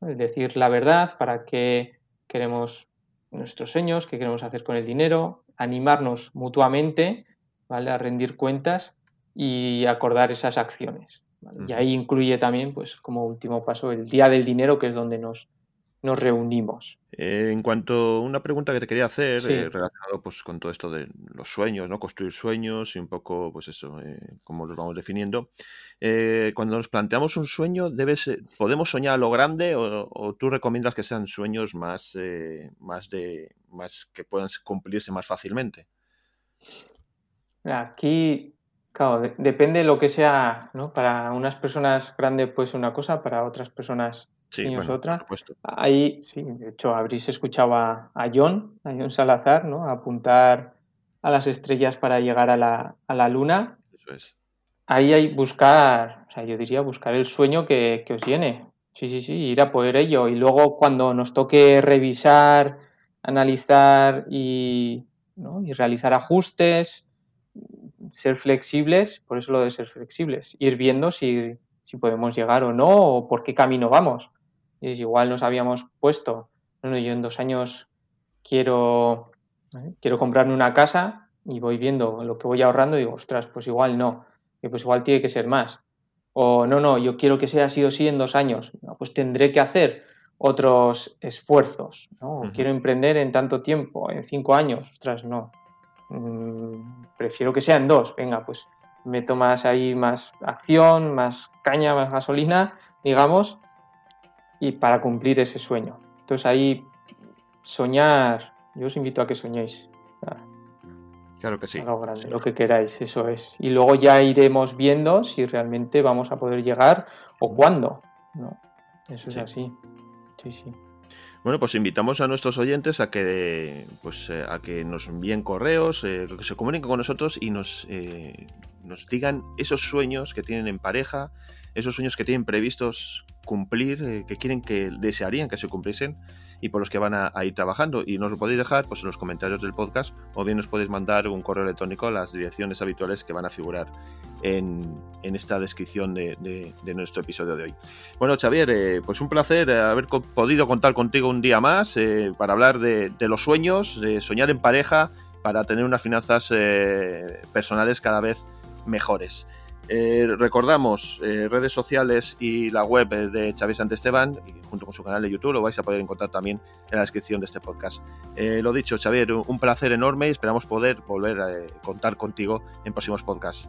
Es decir, la verdad, para qué queremos nuestros sueños, qué queremos hacer con el dinero, animarnos mutuamente ¿vale? a rendir cuentas y acordar esas acciones. ¿vale? Y ahí incluye también, pues, como último paso, el día del dinero, que es donde nos, nos reunimos. Eh, en cuanto a una pregunta que te quería hacer, sí. eh, relacionado pues, con todo esto de los sueños, ¿no? Construir sueños y un poco, pues eso, eh, cómo los vamos definiendo. Eh, cuando nos planteamos un sueño, debes, ¿podemos soñar a lo grande o, o, tú recomiendas que sean sueños más, más de, más que puedan cumplirse más fácilmente? Aquí, claro, de depende de lo que sea, ¿no? Para unas personas grande puede ser una cosa, para otras personas Sí, niños bueno, supuesto. Ahí, sí, de hecho, habréis escuchado a, a John, a John Salazar, ¿no? A apuntar a las estrellas para llegar a la, a la luna. Eso es. Ahí hay buscar, o sea, yo diría buscar el sueño que, que os llene. Sí, sí, sí, ir a por ello. Y luego cuando nos toque revisar, analizar y, ¿no? y realizar ajustes, ser flexibles, por eso lo de ser flexibles, ir viendo si, si podemos llegar o no, o por qué camino vamos. Y igual nos habíamos puesto, bueno, yo en dos años quiero, ¿eh? quiero comprarme una casa y voy viendo lo que voy ahorrando y digo, ostras, pues igual no, y pues igual tiene que ser más. O no, no, yo quiero que sea así o sí en dos años, pues tendré que hacer otros esfuerzos, ¿no? Uh -huh. Quiero emprender en tanto tiempo, en cinco años, ostras, no. Mm, prefiero que sea en dos, venga, pues meto más ahí más acción, más caña, más gasolina, digamos, y para cumplir ese sueño. Entonces ahí soñar, yo os invito a que soñéis. Claro que sí. Lo, grande, lo que queráis, eso es. Y luego ya iremos viendo si realmente vamos a poder llegar o cuándo. ¿no? Eso es sí. así. Sí, sí. Bueno, pues invitamos a nuestros oyentes a que, pues, eh, a que nos envíen correos, eh, que se comuniquen con nosotros y nos, eh, nos digan esos sueños que tienen en pareja, esos sueños que tienen previstos cumplir, eh, que quieren que desearían que se cumpliesen y por los que van a, ir trabajando. Y nos lo podéis dejar pues, en los comentarios del podcast o bien nos podéis mandar un correo electrónico a las direcciones habituales que van a figurar en, en esta descripción de, de, nuestro episodio de hoy. Bueno, Xavier, eh, pues un placer haber podido contar contigo un día más eh, para hablar de, de, los sueños, de soñar en pareja, para tener unas finanzas personales cada vez mejores. Eh, recordamos eh, redes sociales y la web de Xavier Santesteban, junto con su canal de YouTube, lo vais a poder encontrar también en la descripción de este podcast. Eh, lo dicho, Xavier, un placer enorme y esperamos poder volver a contar contigo en próximos podcasts.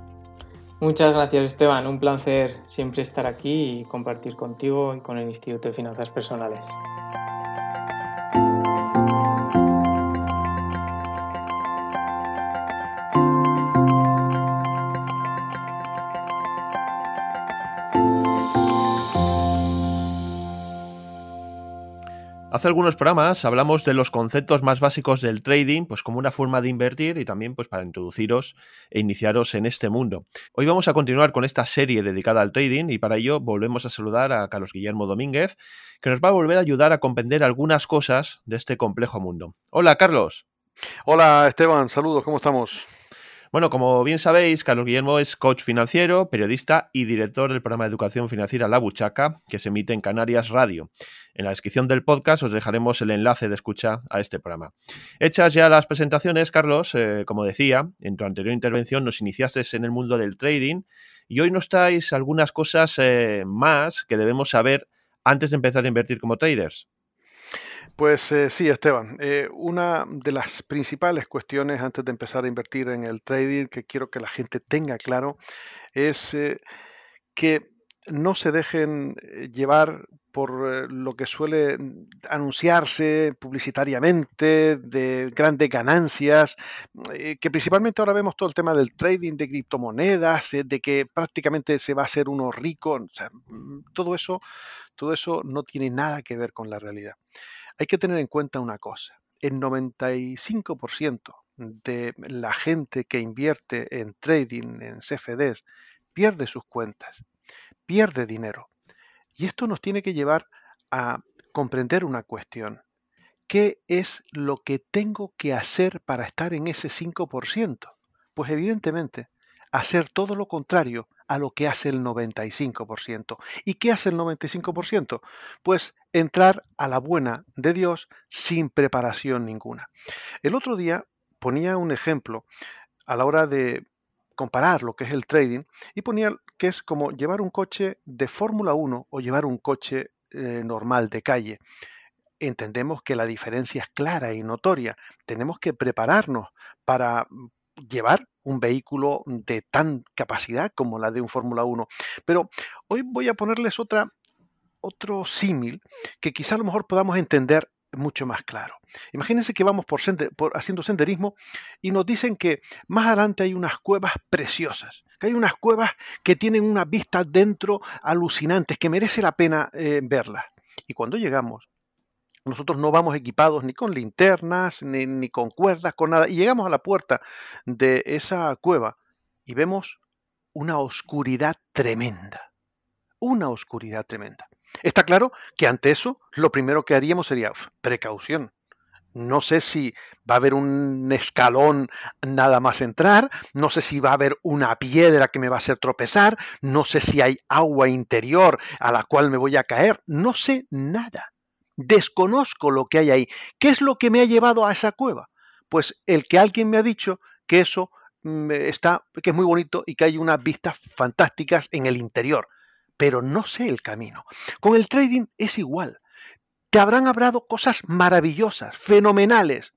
Muchas gracias, Esteban. Un placer siempre estar aquí y compartir contigo y con el Instituto de Finanzas Personales. Hace algunos programas hablamos de los conceptos más básicos del trading, pues como una forma de invertir y también pues para introduciros e iniciaros en este mundo. Hoy vamos a continuar con esta serie dedicada al trading y para ello volvemos a saludar a Carlos Guillermo Domínguez, que nos va a volver a ayudar a comprender algunas cosas de este complejo mundo. Hola, Carlos. Hola, Esteban, saludos, ¿cómo estamos? Bueno, como bien sabéis, Carlos Guillermo es coach financiero, periodista y director del programa de educación financiera La Buchaca, que se emite en Canarias Radio. En la descripción del podcast os dejaremos el enlace de escucha a este programa. Hechas ya las presentaciones, Carlos, eh, como decía, en tu anterior intervención nos iniciaste en el mundo del trading y hoy nos traes algunas cosas eh, más que debemos saber antes de empezar a invertir como traders. Pues eh, sí, Esteban. Eh, una de las principales cuestiones antes de empezar a invertir en el trading que quiero que la gente tenga claro es eh, que no se dejen llevar por lo que suele anunciarse publicitariamente de grandes ganancias, que principalmente ahora vemos todo el tema del trading de criptomonedas, de que prácticamente se va a hacer uno rico, mm, todo eso, todo eso no tiene nada que ver con la realidad. Hay que tener en cuenta una cosa, el 95% de la gente que invierte en trading, en CFDs, pierde sus cuentas, pierde dinero. Y esto nos tiene que llevar a comprender una cuestión. ¿Qué es lo que tengo que hacer para estar en ese 5%? Pues evidentemente, hacer todo lo contrario a lo que hace el 95%. ¿Y qué hace el 95%? Pues entrar a la buena de Dios sin preparación ninguna. El otro día ponía un ejemplo a la hora de comparar lo que es el trading y ponía que es como llevar un coche de Fórmula 1 o llevar un coche eh, normal de calle. Entendemos que la diferencia es clara y notoria. Tenemos que prepararnos para llevar un vehículo de tan capacidad como la de un Fórmula 1. Pero hoy voy a ponerles otra, otro símil que quizá a lo mejor podamos entender mucho más claro. Imagínense que vamos por, haciendo senderismo y nos dicen que más adelante hay unas cuevas preciosas, que hay unas cuevas que tienen una vista dentro alucinantes, que merece la pena eh, verlas. Y cuando llegamos nosotros no vamos equipados ni con linternas, ni, con cuerdas, con nada. Y llegamos a la puerta de esa cueva y vemos una oscuridad tremenda. Una oscuridad tremenda. Está claro que ante eso lo primero que haríamos sería precaución. No sé si va a haber un escalón nada más entrar, no sé si va a haber una piedra que me va a hacer tropezar, no sé si hay agua interior a la cual me voy a caer, no sé nada. Desconozco lo que hay ahí. ¿Qué es lo que me ha llevado a esa cueva? Pues el que alguien me ha dicho que eso mm, está, que es muy bonito y que hay unas vistas fantásticas en el interior, pero no sé el camino. Con el trading es igual. Te habrán hablado cosas maravillosas, fenomenales,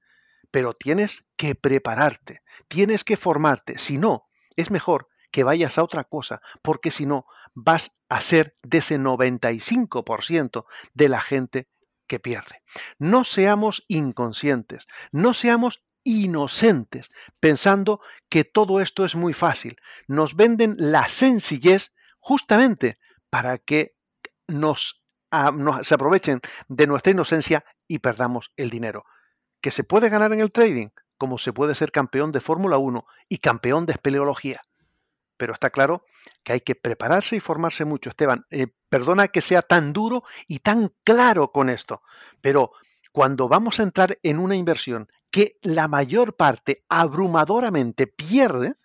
pero tienes que prepararte, tienes que formarte. Si no, es mejor que vayas a otra cosa, porque si no, vas a ser de ese 95% de la gente que pierde. No seamos inconscientes, no seamos inocentes pensando que todo esto es muy fácil. Nos venden la sencillez justamente para que nos, ah, se aprovechen de nuestra inocencia y perdamos el dinero. Que se puede ganar en el trading, como se puede ser campeón de Fórmula 1 y campeón de espeleología. Pero está claro que hay que prepararse y formarse mucho. Esteban, eh, perdona que sea tan duro y tan claro con esto, pero cuando vamos a entrar en una inversión que la mayor parte abrumadoramente pierde,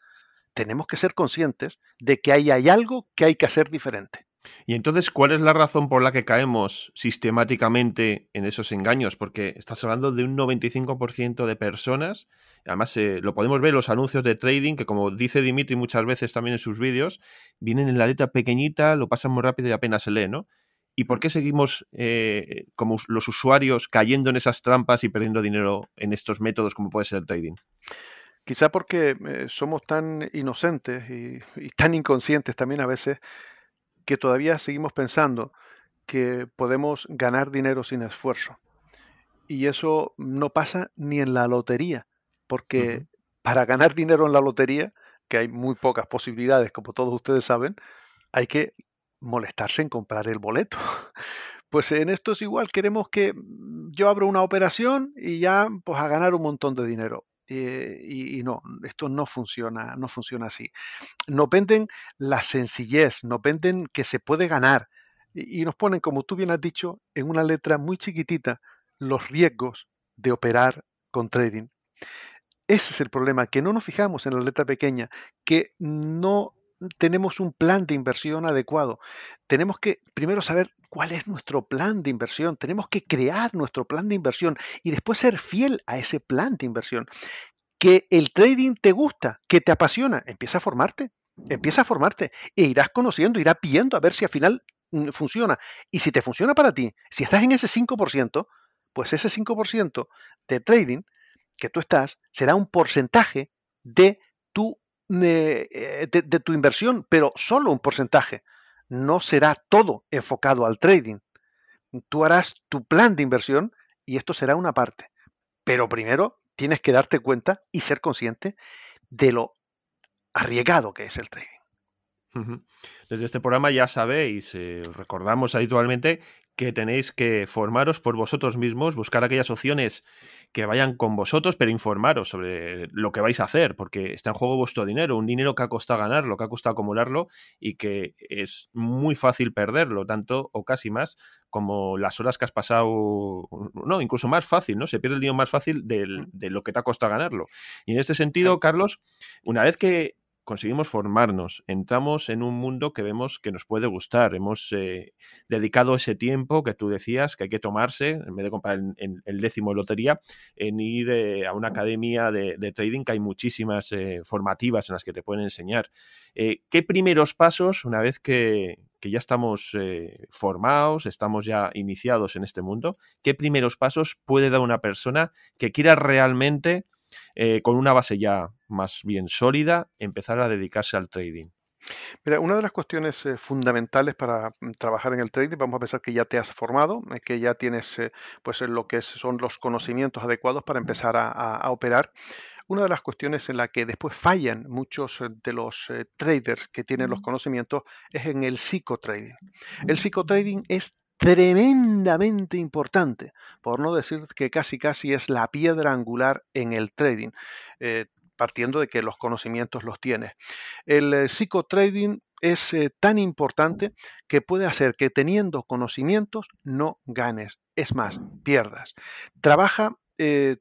tenemos que ser conscientes de que ahí hay algo que hay que hacer diferente. Y entonces, ¿cuál es la razón por la que caemos sistemáticamente en esos engaños? Porque estás hablando de un 95% de personas, además eh, lo podemos ver en los anuncios de trading, que como dice Dimitri muchas veces también en sus vídeos, vienen en la letra pequeñita, lo pasan muy rápido y apenas se lee, ¿no? ¿Y por qué seguimos eh, como los usuarios cayendo en esas trampas y perdiendo dinero en estos métodos como puede ser el trading? Quizá porque eh, somos tan inocentes y tan inconscientes también a veces que todavía seguimos pensando que podemos ganar dinero sin esfuerzo. Y eso no pasa ni en la lotería, porque para ganar dinero en la lotería, que hay muy pocas posibilidades, como todos ustedes saben, hay que molestarse en comprar el boleto. Pues en esto es igual, queremos que yo abro una operación y ya pues a ganar un montón de dinero. Eh, y, no, esto no funciona, no funciona así. Nos venden la sencillez, nos venden que se puede ganar y, nos ponen, como tú bien has dicho, en una letra muy chiquitita los riesgos de operar con trading. Ese es el problema, que no nos fijamos en la letra pequeña, que no tenemos un plan de inversión adecuado. Tenemos que primero saber cuál es nuestro plan de inversión. Tenemos que crear nuestro plan de inversión y después ser fiel a ese plan de inversión. Que el trading te gusta, que te apasiona, empieza a formarte. Empieza a formarte e irás conociendo, irás viendo a ver si al final mm, funciona. Y si te funciona para ti, si estás en ese 5%, pues ese 5% de trading que tú estás será un porcentaje de tu eh, de, tu inversión, pero solo un porcentaje. No será todo enfocado al trading. Tú harás tu plan de inversión y esto será una parte. Pero primero tienes que darte cuenta y ser consciente de lo arriesgado que es el trading. Desde este programa ya sabéis, eh, recordamos habitualmente que tenéis que formaros por vosotros mismos, buscar aquellas opciones que vayan con vosotros, pero informaros sobre lo que vais a hacer, porque está en juego vuestro dinero, un dinero que ha costado ganarlo, que ha costado acumularlo y que es muy fácil perderlo, tanto o casi más como las horas que has pasado, no, incluso más fácil, ¿no? Se pierde el dinero más fácil de lo que te ha costado ganarlo. Y en este sentido, Carlos, una vez que conseguimos formarnos, entramos en un mundo que vemos que nos puede gustar. Hemos eh, dedicado ese tiempo que tú decías que hay que tomarse, en vez de comprar el, décimo de lotería, en ir eh, a una academia de, trading, que hay muchísimas eh, formativas en las que te pueden enseñar. ¿Qué primeros pasos, una vez que, que ya estamos formados, estamos ya iniciados en este mundo, qué primeros pasos puede dar una persona que quiera realmente eh, con una base ya más bien sólida, empezar a dedicarse al trading? Mira, una de las cuestiones eh, fundamentales para mm, trabajar en el trading, vamos a pensar que ya te has formado, eh, que ya tienes pues lo que son los conocimientos adecuados para empezar a, operar. Una de las cuestiones en la que después fallan muchos de los traders que tienen los conocimientos es en el psicotrading. El psicotrading es tremendamente importante, por no decir que casi casi es la piedra angular en el trading, eh, partiendo de que los conocimientos los tienes. El eh, psicotrading es eh, tan importante que puede hacer que teniendo conocimientos no ganes, es más, pierdas. Trabaja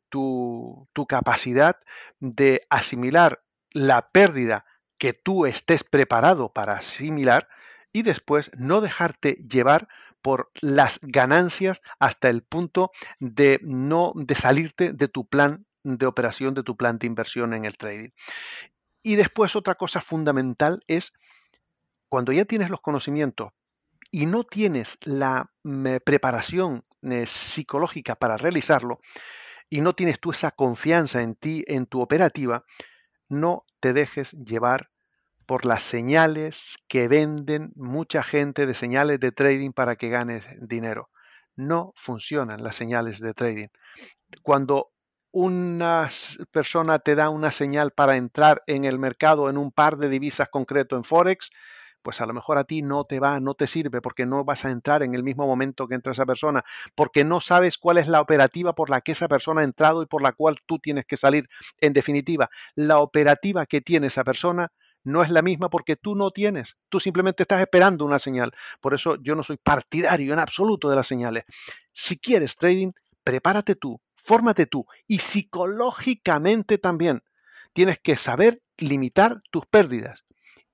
tu, tu capacidad de asimilar la pérdida que tú estés preparado para asimilar y después no dejarte llevar por las ganancias hasta el punto de no de salirte de tu plan de operación, de tu plan de inversión en el trading. Y después otra cosa fundamental es cuando ya tienes los conocimientos y no tienes la mm, preparación eh, psicológica para realizarlo y no tienes tú esa confianza en ti, en tu operativa, no te dejes llevar por las señales que venden mucha gente de señales de trading para que ganes dinero. No funcionan las señales de trading. Cuando una persona te da una señal para entrar en el mercado en un par de divisas concreto en Forex, pues a lo mejor a ti no te va, no te sirve porque no vas a entrar en el mismo momento que entra esa persona, porque no sabes cuál es la operativa por la que esa persona ha entrado y por la cual tú tienes que salir. En definitiva, la operativa que tiene esa persona no es la misma porque tú no tienes, tú simplemente estás esperando una señal. Por eso yo no soy partidario en absoluto de las señales. Si quieres trading, prepárate tú, fórmate tú y psicológicamente también. Tienes que saber limitar tus pérdidas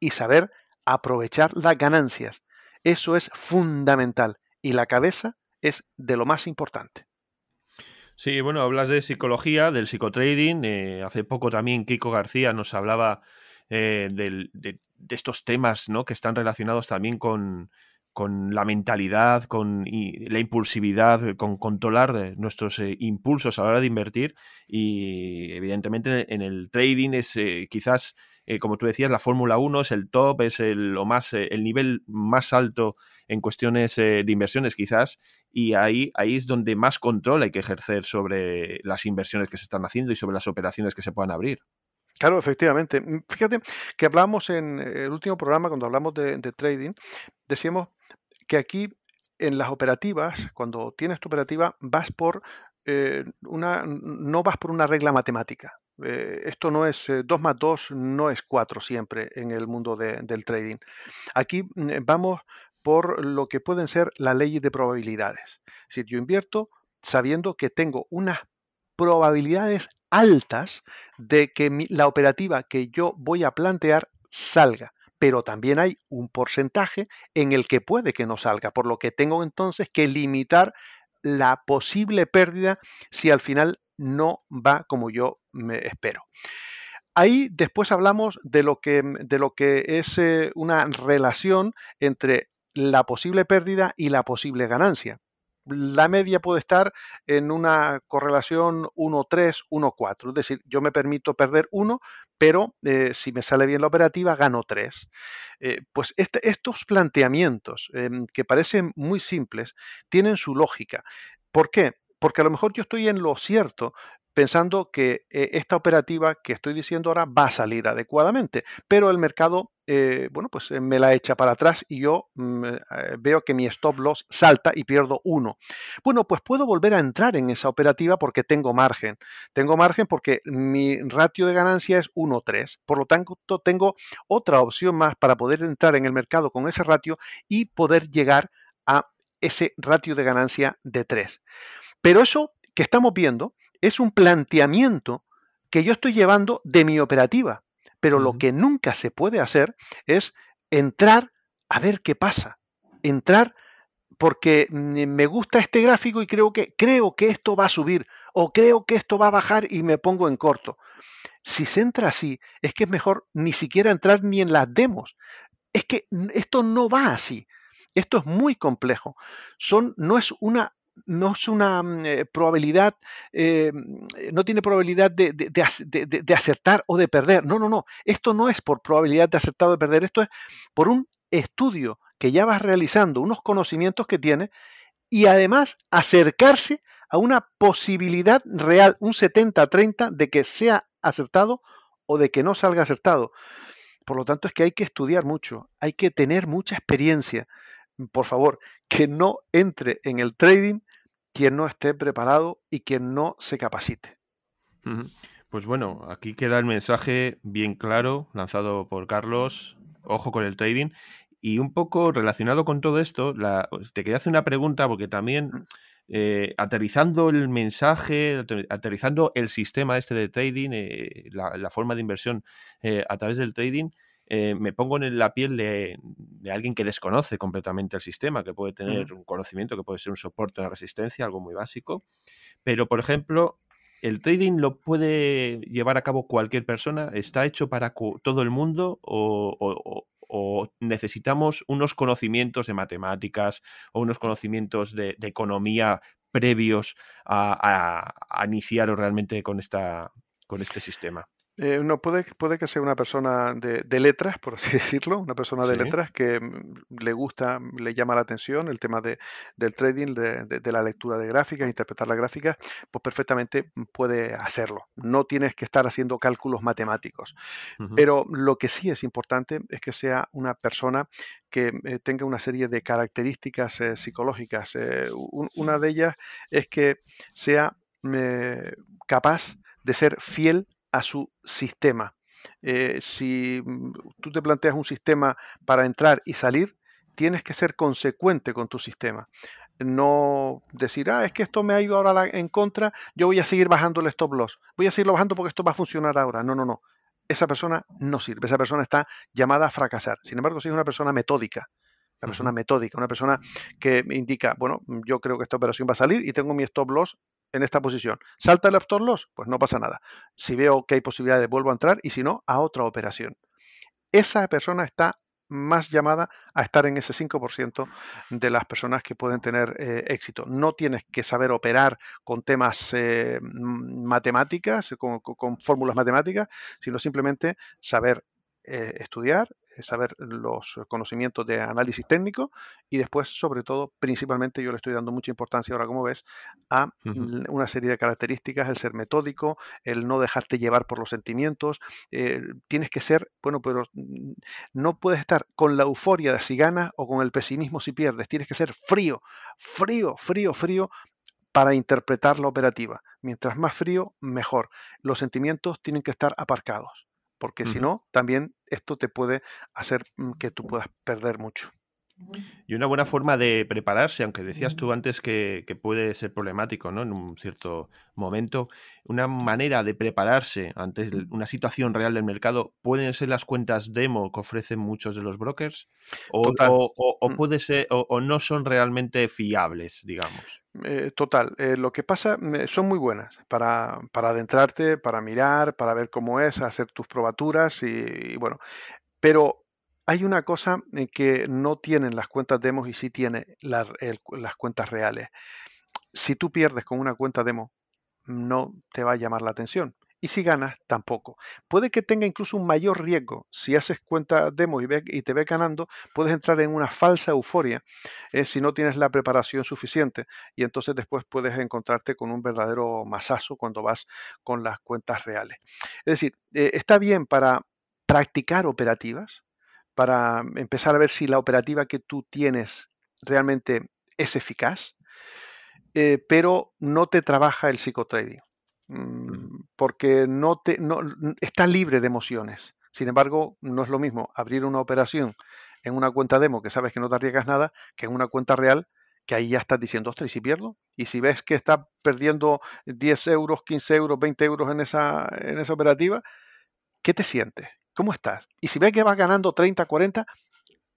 y saber aprovechar las ganancias. Eso es fundamental y la cabeza es de lo más importante. Sí, bueno, hablas de psicología, del psicotrading. Eh, hace poco también Kiko García nos hablaba eh, de, estos temas ¿no? que están relacionados también con, con la mentalidad, con la impulsividad, con controlar eh, nuestros eh, impulsos a la hora de invertir. Y evidentemente en el trading es quizás, como tú decías, la Fórmula 1 es el top, es el, más, el nivel más alto en cuestiones de inversiones quizás. Y ahí, ahí es donde más control hay que ejercer sobre las inversiones que se están haciendo y sobre las operaciones que se puedan abrir. Claro, efectivamente. Mm, fíjate que hablamos en el último programa, cuando hablamos de, trading, decíamos que aquí en las operativas, cuando tienes tu operativa, vas por eh, una, no vas por una regla matemática. Eh, esto no es 2 eh, más 2, no es 4 siempre en el mundo del trading. Aquí mm, vamos por lo que pueden ser las leyes de probabilidades. Si yo invierto sabiendo que tengo unas probabilidades altas de que la operativa que yo voy a plantear salga pero también hay un porcentaje en el que puede que no salga, por lo que tengo entonces que limitar la posible pérdida si al final no va como yo me espero. Ahí después hablamos de lo que, de lo que es eh, una relación entre la posible pérdida y la posible ganancia la media puede estar en una correlación 1-3, 1-4. Es decir, yo me permito perder 1, pero eh, si me sale bien la operativa, gano 3. Eh, pues este, estos planteamientos, em, que parecen muy simples, tienen su lógica. ¿Por qué? Porque a lo mejor yo estoy en lo cierto, pensando que eh, esta operativa que estoy diciendo ahora va a salir adecuadamente, pero el mercado, eh, bueno, pues eh, me la echa para atrás y yo mm, veo que mi stop loss salta y pierdo uno. Bueno, pues puedo volver a entrar en esa operativa porque tengo margen. Tengo margen porque mi ratio de ganancia es 1.3. Por lo tanto, tengo otra opción más para poder entrar en el mercado con ese ratio y poder llegar a ese ratio de ganancia de 3. Pero eso que estamos viendo, es un planteamiento que yo estoy llevando de mi operativa. Pero lo que nunca se puede hacer es entrar a ver qué pasa. Entrar porque me gusta este gráfico y creo que, creo que esto va a subir o creo que esto va a bajar y me pongo en corto. Si se entra así, es que es mejor ni siquiera entrar ni en las demos. Es que esto no va así. Esto es muy complejo. Son, no es una no es una mm, eh, probabilidad, eh, no tiene probabilidad de, acertar o de perder. No, no, no. Esto no es por probabilidad de acertar o de perder. Esto es por un estudio que ya vas realizando, unos conocimientos que tiene y además acercarse a una posibilidad real, un 70-30 de que sea acertado o de que no salga acertado. Por lo tanto, es que hay que estudiar mucho, hay que tener mucha experiencia. Por favor, que no entre en el trading quien no esté preparado y quien no se capacite. Pues bueno, aquí queda el mensaje bien claro, lanzado por Carlos. Ojo con el trading. Y un poco relacionado con todo esto, te quería hacer una pregunta porque también eh, aterrizando el mensaje, aterrizando el sistema este de trading, eh, la, forma de inversión eh, a través del trading, eh, me pongo en la piel de, alguien que desconoce completamente el sistema, que puede tener un conocimiento, que puede ser un soporte de resistencia, algo muy básico. Pero, por ejemplo, ¿el trading lo puede llevar a cabo cualquier persona? ¿Está hecho para todo el mundo o, necesitamos unos conocimientos de matemáticas o unos conocimientos de, economía previos a, a, iniciar realmente con, esta, con este sistema? Eh, no, puede, puede que sea una persona de, letras, por así decirlo, una persona de letras que mm, le gusta, le llama la atención el tema de, del trading, de, la lectura de gráficas, interpretar las gráficas, pues perfectamente puede hacerlo. No tienes que estar haciendo cálculos matemáticos. Pero lo que sí es importante es que sea una persona que eh, tenga una serie de características eh, psicológicas. una de ellas es que sea capaz de ser fiel a su sistema. Eh, si mm, tú te planteas un sistema para entrar y salir, tienes que ser consecuente con tu sistema. No decir, ah, es que esto me ha ido ahora en contra, yo voy a seguir bajando el stop loss. Voy a seguirlo bajando porque esto va a funcionar ahora. No, no, no. Esa persona no sirve. Esa persona está llamada a fracasar. Sin embargo, si es una persona metódica, una persona metódica, una persona que indica, bueno, yo creo que esta operación va a salir y tengo mi stop loss en esta posición. ¿Salta el stop loss? Pues no pasa nada. Si veo que hay posibilidades, vuelvo a entrar y si no, a otra operación. Esa persona está más llamada a estar en ese 5% de las personas que pueden tener eh, éxito. No tienes que saber operar con temas eh, matemáticas, con, fórmulas matemáticas, sino simplemente saber eh, estudiar, saber los conocimientos de análisis técnico y después, sobre todo, principalmente yo le estoy dando mucha importancia ahora, como ves, a una serie de características, el ser metódico, el no dejarte llevar por los sentimientos. Eh, tienes que ser, bueno, pero no puedes estar con la euforia de si ganas o con el pesimismo si pierdes. Tienes que ser frío, frío, frío, frío para interpretar la operativa. Mientras más frío, mejor. Los sentimientos tienen que estar aparcados porque si no, también esto te puede hacer mm, que tú puedas perder mucho. Y una buena forma de prepararse, aunque decías tú antes que, puede ser problemático ¿no? en un cierto momento, una manera de prepararse ante una situación real del mercado pueden ser las cuentas demo que ofrecen muchos de los brokers o, mm. puede ser o, no son realmente fiables, digamos. Eh, total, eh, lo que pasa mm, son muy buenas para, para, adentrarte, para mirar, para ver cómo es, hacer tus probaturas y bueno, pero hay una cosa que no tienen las cuentas demos y sí tiene las cuentas reales. Si tú pierdes con una cuenta demo, no te va a llamar la atención. Y si ganas, tampoco. Puede que tenga incluso un mayor riesgo. Si haces cuenta demo y, y te ves ganando, puedes entrar en una falsa euforia eh, si no tienes la preparación suficiente. Y entonces después puedes encontrarte con un verdadero masazo cuando vas con las cuentas reales. Es decir, eh, está bien para practicar operativas, para empezar a ver si la operativa que tú tienes realmente es eficaz, eh, pero no te trabaja el psicotrading, mm, porque no te, no, está libre de emociones. Sin embargo, no es lo mismo abrir una operación en una cuenta demo que sabes que no te arriesgas nada que en una cuenta real que ahí ya estás diciendo, ostras, ¿y si pierdo? Y si ves que estás perdiendo 10 euros, 15 euros, 20 euros en esa, en esa operativa, ¿qué te sientes? ¿Cómo estás? Y si ves que vas ganando 30, 40,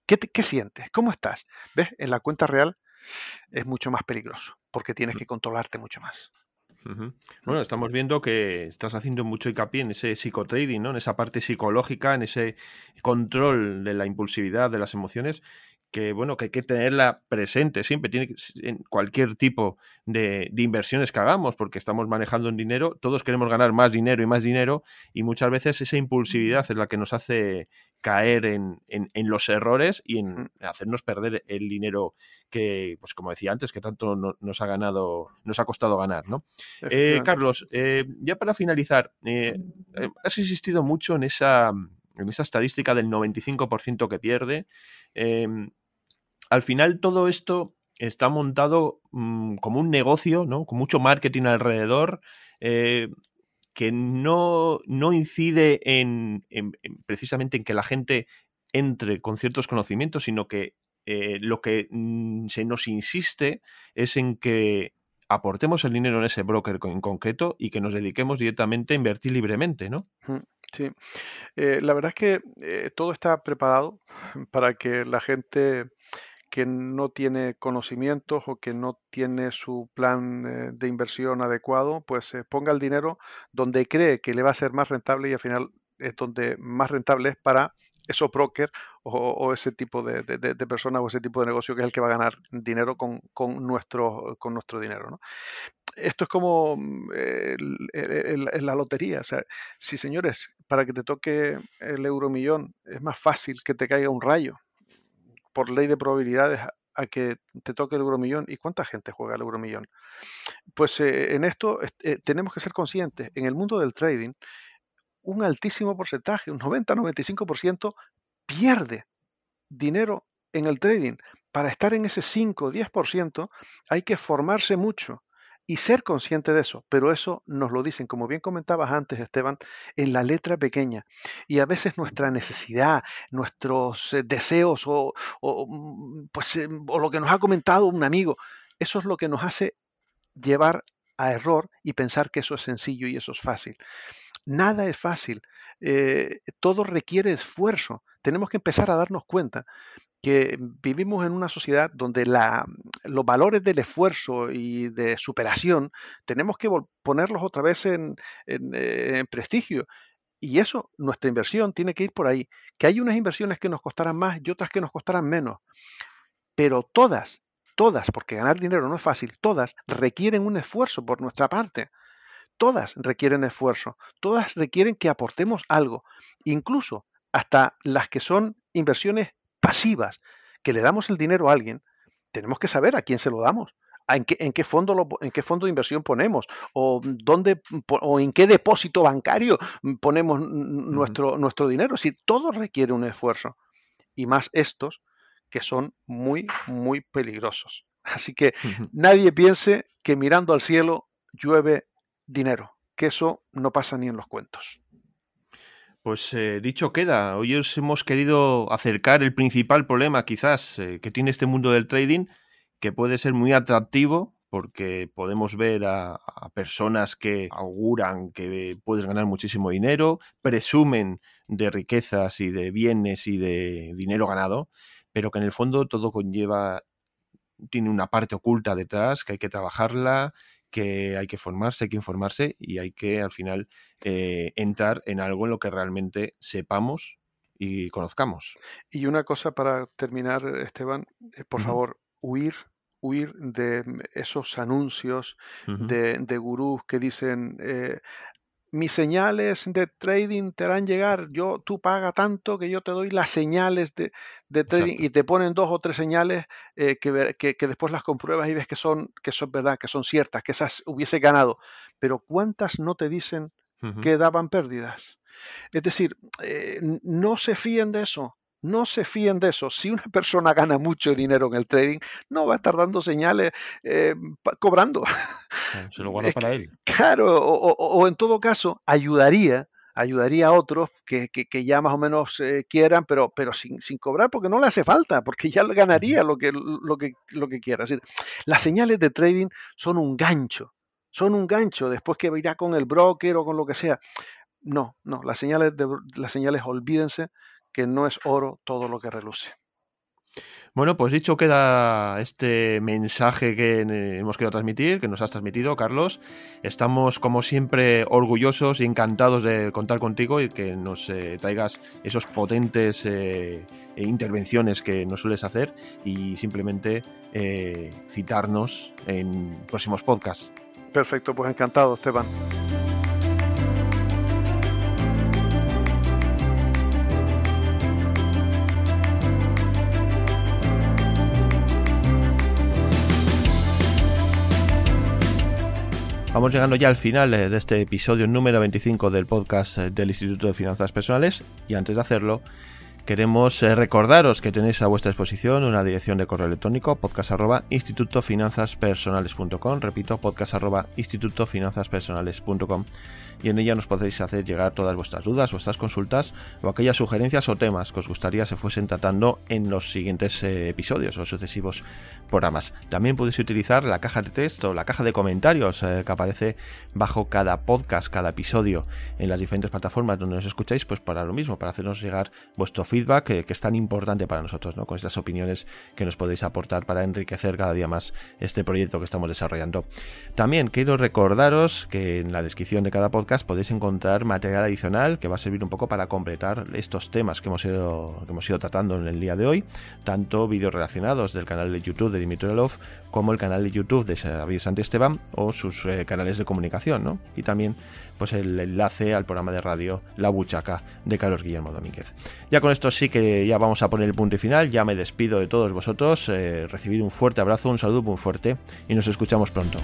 ¿qué, sientes? ¿Cómo estás? ¿Ves? En la cuenta real es mucho más peligroso porque tienes que controlarte mucho más. Bueno, estamos viendo que estás haciendo mucho hincapié en ese psicotrading, ¿no? En esa parte psicológica, en ese control de la impulsividad, de las emociones, que bueno, que hay que tenerla presente siempre, tiene que, en cualquier tipo de, inversiones que hagamos, porque estamos manejando un dinero, todos queremos ganar más dinero y más dinero, y muchas veces esa impulsividad es la que nos hace caer en, los errores y en hacernos perder el dinero que, pues como decía antes, que tanto nos ha ganado, nos ha costado ganar, ¿no? Eh, Carlos, eh, ya para finalizar, eh, has insistido mucho en esa en esa estadística del 95% que pierde. Em, al final todo esto está montado mm, como un negocio, ¿no? Con mucho marketing alrededor, eh, que no, no incide en, precisamente en que la gente entre con ciertos conocimientos, sino que eh, lo que mm, se nos insiste es en que aportemos el dinero en ese broker en concreto y que nos dediquemos directamente a invertir libremente, ¿no? Sí, eh, la verdad es que todo está preparado para que la gente que no tiene conocimientos o que no tiene su plan eh, de inversión adecuado, pues eh, ponga el dinero donde cree que le va a ser más rentable y al final es donde más rentable es para esos brokers o, ese tipo de, personas o ese tipo de negocio que es el que va a ganar dinero con, nuestro, con nuestro dinero. Esto es como mm, la lotería. O sea, si señores, para que te toque el euromillón es más fácil que te caiga un rayo por ley de probabilidades a que te toque el euromillón. ¿Y cuánta gente juega el euromillón? Pues eh, en esto eh, tenemos que ser conscientes. En el mundo del trading, un altísimo porcentaje, un 90-95%, pierde dinero en el trading. Para estar en ese 5 o 10% hay que formarse mucho y ser consciente de eso, pero eso nos lo dicen, como bien comentabas antes, Esteban, en la letra pequeña. Y a veces nuestra necesidad, nuestros eh, deseos o, mm, pues, eh, o lo que nos ha comentado un amigo, eso es lo que nos hace llevar a error y pensar que eso es sencillo y eso es fácil. Nada es fácil, eh, todo requiere esfuerzo. Tenemos que empezar a darnos cuenta que vivimos en una sociedad donde la, los valores del esfuerzo y de superación tenemos que ponerlos otra vez eh, en, prestigio. Y eso, nuestra inversión tiene que ir por ahí. Que hay unas inversiones que nos costarán más y otras que nos costarán menos. Pero todas, todas, porque ganar dinero no es fácil, todas requieren un esfuerzo por nuestra parte. Todas requieren esfuerzo. Todas requieren que aportemos algo. Incluso hasta las que son inversiones pasivas, que le damos el dinero a alguien, tenemos que saber a quién se lo damos. En qué, en qué, fondo lo, en qué fondo de inversión ponemos o dónde o en qué depósito bancario ponemos nuestro, nuestro dinero. Si todo requiere un esfuerzo y más estos que son muy muy peligrosos. Así que nadie piense que mirando al cielo llueve dinero, que eso no pasa ni en los cuentos. Pues eh, dicho queda, hoy os hemos querido acercar el principal problema quizás eh, que tiene este mundo del trading, que puede ser muy atractivo porque podemos ver a, personas que auguran que puedes ganar muchísimo dinero, presumen de riquezas y de bienes y de dinero ganado, pero que en el fondo todo conlleva, tiene una parte oculta detrás, que hay que trabajarla, que hay que formarse, hay que informarse y hay que al final eh, entrar en algo en lo que realmente sepamos y conozcamos. Y una cosa para terminar, Esteban, eh, por favor, huir huir de esos anuncios de, de, gurús que dicen eh, mis señales de trading te harán llegar, yo, tú paga tanto que yo te doy las señales de, trading y te ponen dos o tres señales eh, que, que, después las compruebas y ves que son, que son verdad, que son ciertas, que esas hubiese ganado. Pero ¿cuántas no te dicen que daban pérdidas? Es decir, eh, no se fíen de eso. No se fíen de eso. Si una persona gana mucho dinero en el trading, no va a estar dando señales eh, cobrando. Se lo guarda para él. Claro, o, en todo caso, ayudaría, ayudaría a otros que, ya más o menos eh, quieran, pero, pero sin, sin, cobrar, porque no le hace falta, porque ya ganaría lo que, lo que, lo que quiera. Es decir, las señales de trading son un gancho, son un gancho después que irá con el broker o con lo que sea. No, no, las señales, de, las señales olvídense que no es oro todo lo que reluce. Bueno, pues dicho queda este mensaje que hemos querido transmitir, que nos has transmitido, Carlos. Estamos, como siempre, orgullosos y encantados de contar contigo y que nos eh, traigas esos potentes eh, intervenciones que nos sueles hacer y simplemente eh, citarnos en próximos podcasts. Perfecto, pues encantado, Esteban. Vamos llegando ya al final eh, de este episodio número 25 del podcast eh, del Instituto de Finanzas Personales. Y antes de hacerlo queremos eh, recordaros que tenéis a vuestra disposición una dirección de correo electrónico podcast repito podcast arroba institutofinanzaspersonales.com y en ella nos podéis hacer llegar todas vuestras dudas, vuestras consultas o aquellas sugerencias o temas que os gustaría se fuesen tratando en los siguientes episodios o sucesivos programas. También podéis utilizar la caja de texto, la caja de comentarios eh, que aparece bajo cada podcast, cada episodio en las diferentes plataformas donde nos escucháis, pues para lo mismo, para hacernos llegar vuestro feedback eh, que es tan importante para nosotros, ¿no? Con estas opiniones que nos podéis aportar para enriquecer cada día más este proyecto que estamos desarrollando. También quiero recordaros que en la descripción de cada podcast podéis encontrar material adicional que va a servir un poco para completar estos temas que hemos ido, que hemos ido tratando en el día de hoy, tanto vídeos relacionados del canal de YouTube de Dimitri Love como el canal de YouTube de Xavier Esteban o sus eh, canales de comunicación, ¿no? Y también pues el enlace al programa de radio La Buchaca de Carlos Guillermo Domínguez. Ya con esto sí que ya vamos a poner el punto y final, ya me despido de todos vosotros, eh, recibid un fuerte abrazo, un saludo muy fuerte y nos escuchamos pronto.